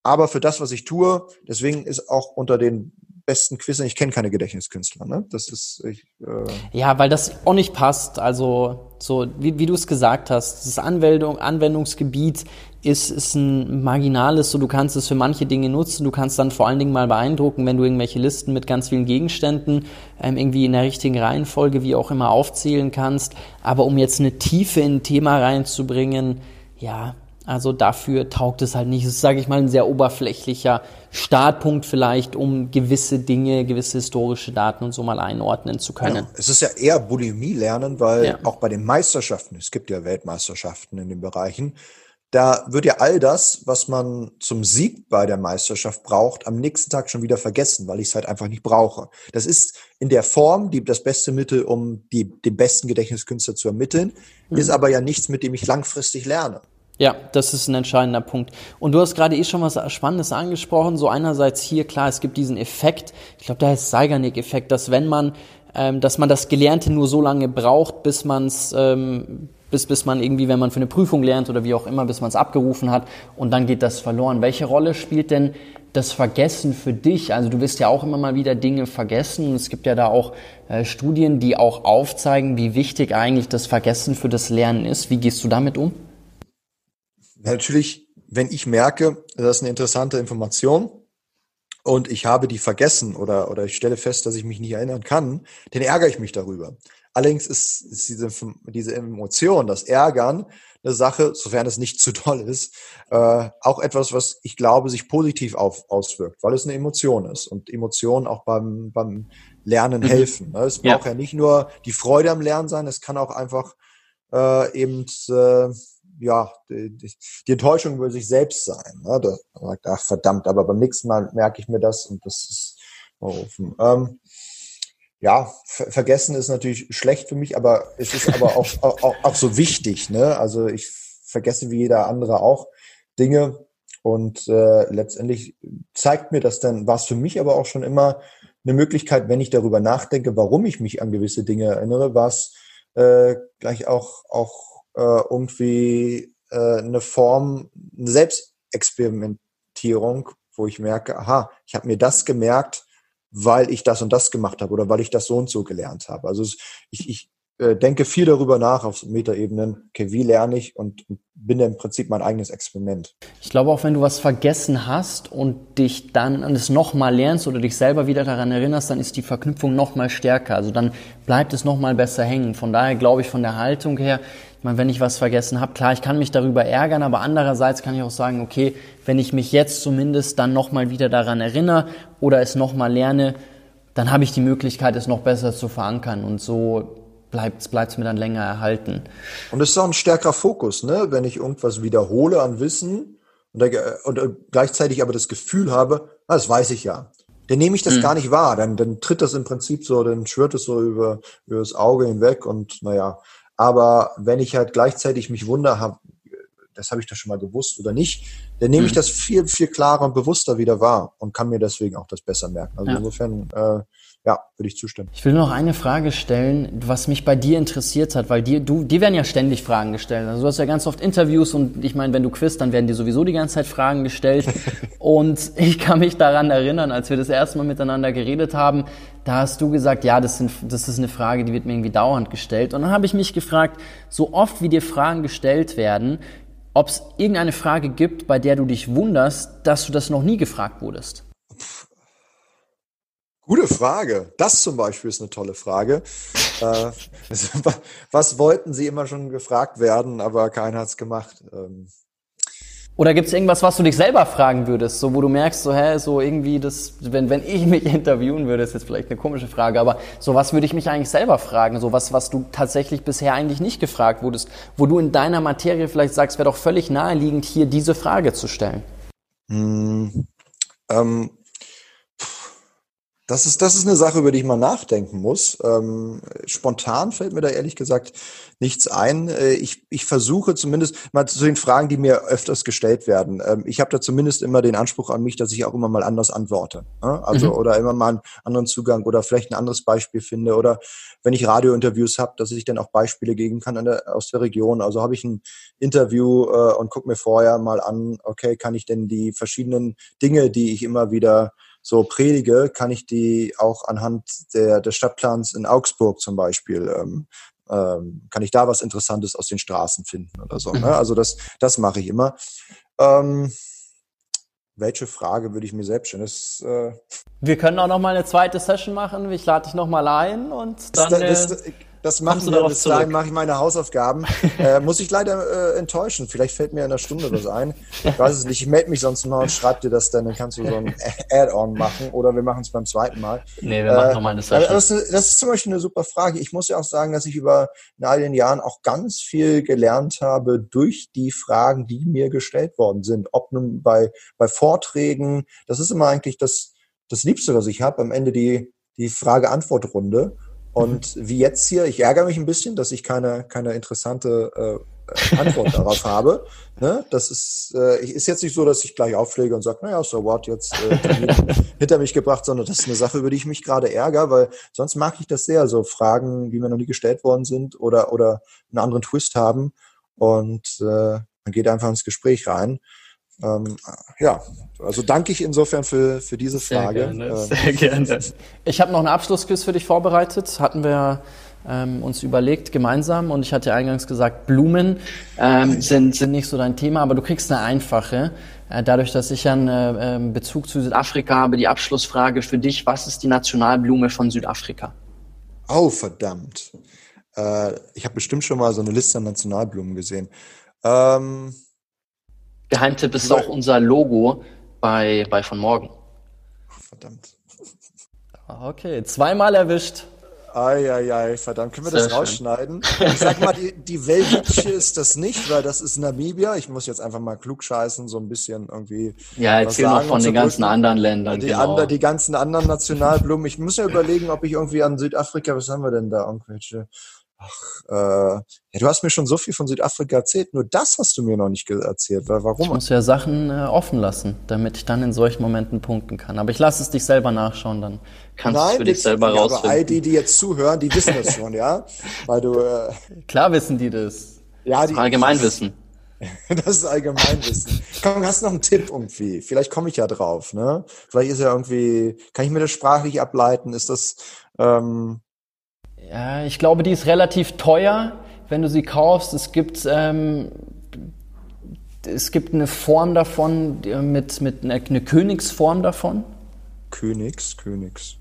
Aber für das, was ich tue, deswegen ist auch unter den besten Quizzen. Ich kenne keine Gedächtniskünstler. Ne? Das ist ich, äh ja, weil das auch nicht passt. Also so wie, wie du es gesagt hast, das Anwendung, Anwendungsgebiet ist ist ein marginales. So du kannst es für manche Dinge nutzen. Du kannst dann vor allen Dingen mal beeindrucken, wenn du irgendwelche Listen mit ganz vielen Gegenständen ähm, irgendwie in der richtigen Reihenfolge wie auch immer aufzählen kannst. Aber um jetzt eine Tiefe in ein Thema reinzubringen, ja, also dafür taugt es halt nicht. Es ist, sage ich mal, ein sehr oberflächlicher Startpunkt vielleicht, um gewisse Dinge, gewisse historische Daten und so mal einordnen zu können. Ja, es ist ja eher Bulimie lernen, weil ja. auch bei den Meisterschaften, es gibt ja Weltmeisterschaften in den Bereichen, da wird ja all das, was man zum Sieg bei der Meisterschaft braucht, am nächsten Tag schon wieder vergessen, weil ich es halt einfach nicht brauche. Das ist in der Form die, das beste Mittel, um die, den besten Gedächtniskünstler zu ermitteln, mhm. ist aber ja nichts, mit dem ich langfristig lerne. Ja, das ist ein entscheidender Punkt. Und du hast gerade eh schon was Spannendes angesprochen. So einerseits hier, klar, es gibt diesen Effekt, ich glaube, der heißt Zeigernick-Effekt, dass wenn man, ähm, dass man das Gelernte nur so lange braucht, bis man es, ähm, bis, bis man irgendwie, wenn man für eine Prüfung lernt oder wie auch immer, bis man es abgerufen hat und dann geht das verloren. Welche Rolle spielt denn das Vergessen für dich? Also du wirst ja auch immer mal wieder Dinge vergessen. Es gibt ja da auch äh, Studien, die auch aufzeigen, wie wichtig eigentlich das Vergessen für das Lernen ist. Wie gehst du damit um? Natürlich, wenn ich merke, das ist eine interessante Information und ich habe die vergessen oder, oder ich stelle fest, dass ich mich nicht erinnern kann, dann ärgere ich mich darüber. Allerdings ist, ist diese, diese Emotion, das Ärgern, eine Sache, sofern es nicht zu doll ist, äh, auch etwas, was ich glaube, sich positiv auf, auswirkt, weil es eine Emotion ist und Emotionen auch beim, beim Lernen mhm. helfen. Ne? Es braucht ja. ja nicht nur die Freude am Lernen sein, es kann auch einfach äh, eben äh, ja, die, die, Enttäuschung über sich selbst sein. Ne? Da sagt, ach verdammt, aber beim nächsten Mal merke ich mir das und das ist offen. Ähm, ja, ver vergessen ist natürlich schlecht für mich, aber es ist aber auch, auch, auch so wichtig. Ne? Also ich vergesse wie jeder andere auch Dinge und äh, letztendlich zeigt mir das dann, war es für mich aber auch schon immer eine Möglichkeit, wenn ich darüber nachdenke, warum ich mich an gewisse Dinge erinnere, war es äh, gleich auch, auch äh, irgendwie äh, eine Form, eine Selbstexperimentierung, wo ich merke, aha, ich habe mir das gemerkt, weil ich das und das gemacht habe oder weil ich das so und so gelernt habe. Also ich, ich äh, denke viel darüber nach auf Metaebenen, okay, wie lerne ich und, und bin im Prinzip mein eigenes Experiment. Ich glaube auch, wenn du was vergessen hast und dich dann es nochmal lernst oder dich selber wieder daran erinnerst, dann ist die Verknüpfung nochmal stärker. Also dann bleibt es nochmal besser hängen. Von daher glaube ich von der Haltung her, ich meine, wenn ich was vergessen habe, klar, ich kann mich darüber ärgern, aber andererseits kann ich auch sagen, okay, wenn ich mich jetzt zumindest dann nochmal wieder daran erinnere oder es nochmal lerne, dann habe ich die Möglichkeit, es noch besser zu verankern und so bleibt es mir dann länger erhalten. Und es ist auch ein stärkerer Fokus, ne? wenn ich irgendwas wiederhole an Wissen und, und, und gleichzeitig aber das Gefühl habe, ah, das weiß ich ja. Dann nehme ich das mhm. gar nicht wahr, dann, dann tritt das im Prinzip so, dann schwört es so über, über das Auge hinweg und naja, aber wenn ich halt gleichzeitig mich wundere, das habe ich doch schon mal gewusst oder nicht, dann nehme ich mhm. das viel, viel klarer und bewusster wieder wahr und kann mir deswegen auch das besser merken. Also ja. insofern, äh, ja, würde ich zustimmen. Ich will noch eine Frage stellen, was mich bei dir interessiert hat, weil dir, du, dir werden ja ständig Fragen gestellt. Also du hast ja ganz oft Interviews und ich meine, wenn du quizt, dann werden dir sowieso die ganze Zeit Fragen gestellt. und ich kann mich daran erinnern, als wir das erste Mal miteinander geredet haben, da hast du gesagt, ja, das, sind, das ist eine Frage, die wird mir irgendwie dauernd gestellt. Und dann habe ich mich gefragt, so oft wie dir Fragen gestellt werden, ob es irgendeine Frage gibt, bei der du dich wunderst, dass du das noch nie gefragt wurdest. Gute Frage. Das zum Beispiel ist eine tolle Frage. äh, was wollten Sie immer schon gefragt werden, aber keiner hat es gemacht? Ähm. Oder gibt es irgendwas, was du dich selber fragen würdest, so wo du merkst, so hä, so irgendwie das, wenn wenn ich mich interviewen würde, ist jetzt vielleicht eine komische Frage, aber so was würde ich mich eigentlich selber fragen, so was was du tatsächlich bisher eigentlich nicht gefragt wurdest, wo du in deiner Materie vielleicht sagst, wäre doch völlig naheliegend hier diese Frage zu stellen. Hm, ähm, das ist, das ist eine Sache, über die ich mal nachdenken muss. Ähm, spontan fällt mir da ehrlich gesagt nichts ein. Äh, ich, ich versuche zumindest mal zu den Fragen, die mir öfters gestellt werden. Ähm, ich habe da zumindest immer den Anspruch an mich, dass ich auch immer mal anders antworte. Ne? Also mhm. oder immer mal einen anderen Zugang oder vielleicht ein anderes Beispiel finde. Oder wenn ich Radiointerviews habe, dass ich dann auch Beispiele geben kann der, aus der Region. Also habe ich ein Interview äh, und gucke mir vorher mal an, okay, kann ich denn die verschiedenen Dinge, die ich immer wieder so predige, kann ich die auch anhand der, des Stadtplans in Augsburg zum Beispiel, ähm, ähm, kann ich da was Interessantes aus den Straßen finden oder so. Ne? Mhm. Also das, das mache ich immer. Ähm, welche Frage würde ich mir selbst stellen? Das, äh Wir können auch noch mal eine zweite Session machen. Ich lade dich noch mal ein und dann. Das, das, äh, das machen wir bis dahin, mache ich meine Hausaufgaben. äh, muss ich leider äh, enttäuschen. Vielleicht fällt mir in einer Stunde was ein. Ich weiß es nicht. Ich melde mich sonst mal und schreib dir das dann. Dann kannst du so ein Add-on machen oder wir machen es beim zweiten Mal. Nee, wir machen äh, nochmal eine Session. Das, das, ist zum Beispiel eine super Frage. Ich muss ja auch sagen, dass ich über in all den Jahren auch ganz viel gelernt habe durch die Fragen, die mir gestellt worden sind. Ob nun bei, bei Vorträgen. Das ist immer eigentlich das, das Liebste, was ich habe. Am Ende die, die Frage-Antwort-Runde. Und wie jetzt hier, ich ärgere mich ein bisschen, dass ich keine, keine interessante äh, Antwort darauf habe. Ne? Das ist, äh, ist jetzt nicht so, dass ich gleich auflege und sage, naja, so what, jetzt äh, hinter mich gebracht, sondern das ist eine Sache, über die ich mich gerade ärgere, weil sonst mag ich das sehr, so Fragen, die mir noch nie gestellt worden sind oder, oder einen anderen Twist haben. Und äh, man geht einfach ins Gespräch rein. Ähm, ja, also danke ich insofern für, für diese Frage. Sehr gerne. Sehr ähm, gerne. Ich habe noch einen Abschlussquiz für dich vorbereitet. Hatten wir ähm, uns überlegt gemeinsam und ich hatte eingangs gesagt, Blumen ähm, sind, sind nicht so dein Thema, aber du kriegst eine einfache. Äh, dadurch, dass ich ja einen äh, Bezug zu Südafrika habe, die Abschlussfrage für dich, was ist die Nationalblume von Südafrika? Oh, verdammt. Äh, ich habe bestimmt schon mal so eine Liste an Nationalblumen gesehen. Ähm, Geheimtipp ist auch unser Logo bei, bei von morgen. Verdammt. Okay, zweimal erwischt. Eieiei, verdammt. Können wir Sehr das rausschneiden? Ich sag mal, die, die Welwitsche ist das nicht, weil das ist Namibia. Ich muss jetzt einfach mal klug scheißen, so ein bisschen irgendwie. Ja, erzähl noch von den ganzen anderen Ländern. Die, genau. andre, die ganzen anderen Nationalblumen. Ich muss ja überlegen, ob ich irgendwie an Südafrika, was haben wir denn da? Irgendwelche Ach, äh, ja, du hast mir schon so viel von Südafrika erzählt, nur das hast du mir noch nicht erzählt. Warum? Ich muss ja Sachen äh, offen lassen, damit ich dann in solchen Momenten punkten kann. Aber ich lasse es dich selber nachschauen, dann kannst du es für dich selber rausfinden. Aber all die, die jetzt zuhören, die wissen das schon, ja? Weil du. Äh, Klar wissen die das. Ja, die, Allgemeinwissen. das ist Allgemeinwissen. Komm, hast du noch einen Tipp irgendwie? Vielleicht komme ich ja drauf, ne? Vielleicht ist ja irgendwie, kann ich mir das sprachlich ableiten? Ist das, ähm, ja, ich glaube, die ist relativ teuer, wenn du sie kaufst. Es gibt, ähm, es gibt eine Form davon, mit, mit eine, eine Königsform davon. Königs, Königs.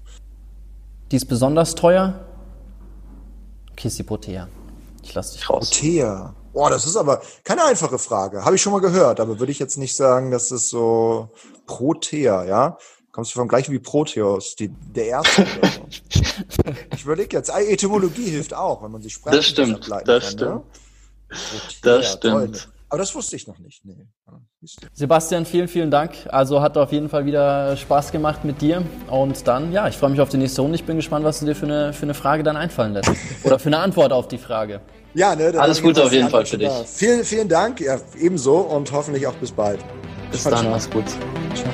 Die ist besonders teuer. Okay, ist die Protea. Ich lasse dich raus. Protea. Boah, das ist aber keine einfache Frage. Habe ich schon mal gehört, aber würde ich jetzt nicht sagen, dass es so Protea, ja? Kommst du vom gleichen wie Proteus, die, der erste oder so. ich überlege jetzt, Etymologie hilft auch, wenn man sich Sprachen Das stimmt, das kann, stimmt. Ne? Das stimmt. Aber das wusste ich noch nicht. Nee. Sebastian, vielen, vielen Dank. Also hat auf jeden Fall wieder Spaß gemacht mit dir. Und dann, ja, ich freue mich auf die nächste Runde. Ich bin gespannt, was du dir für eine, für eine Frage dann einfallen lässt. Oder für eine Antwort auf die Frage. Ja, ne, Alles Gute auf jeden Fall für dich. Vielen, vielen Dank. Ja, ebenso und hoffentlich auch bis bald. Bis dann, mach's gut. Ciao.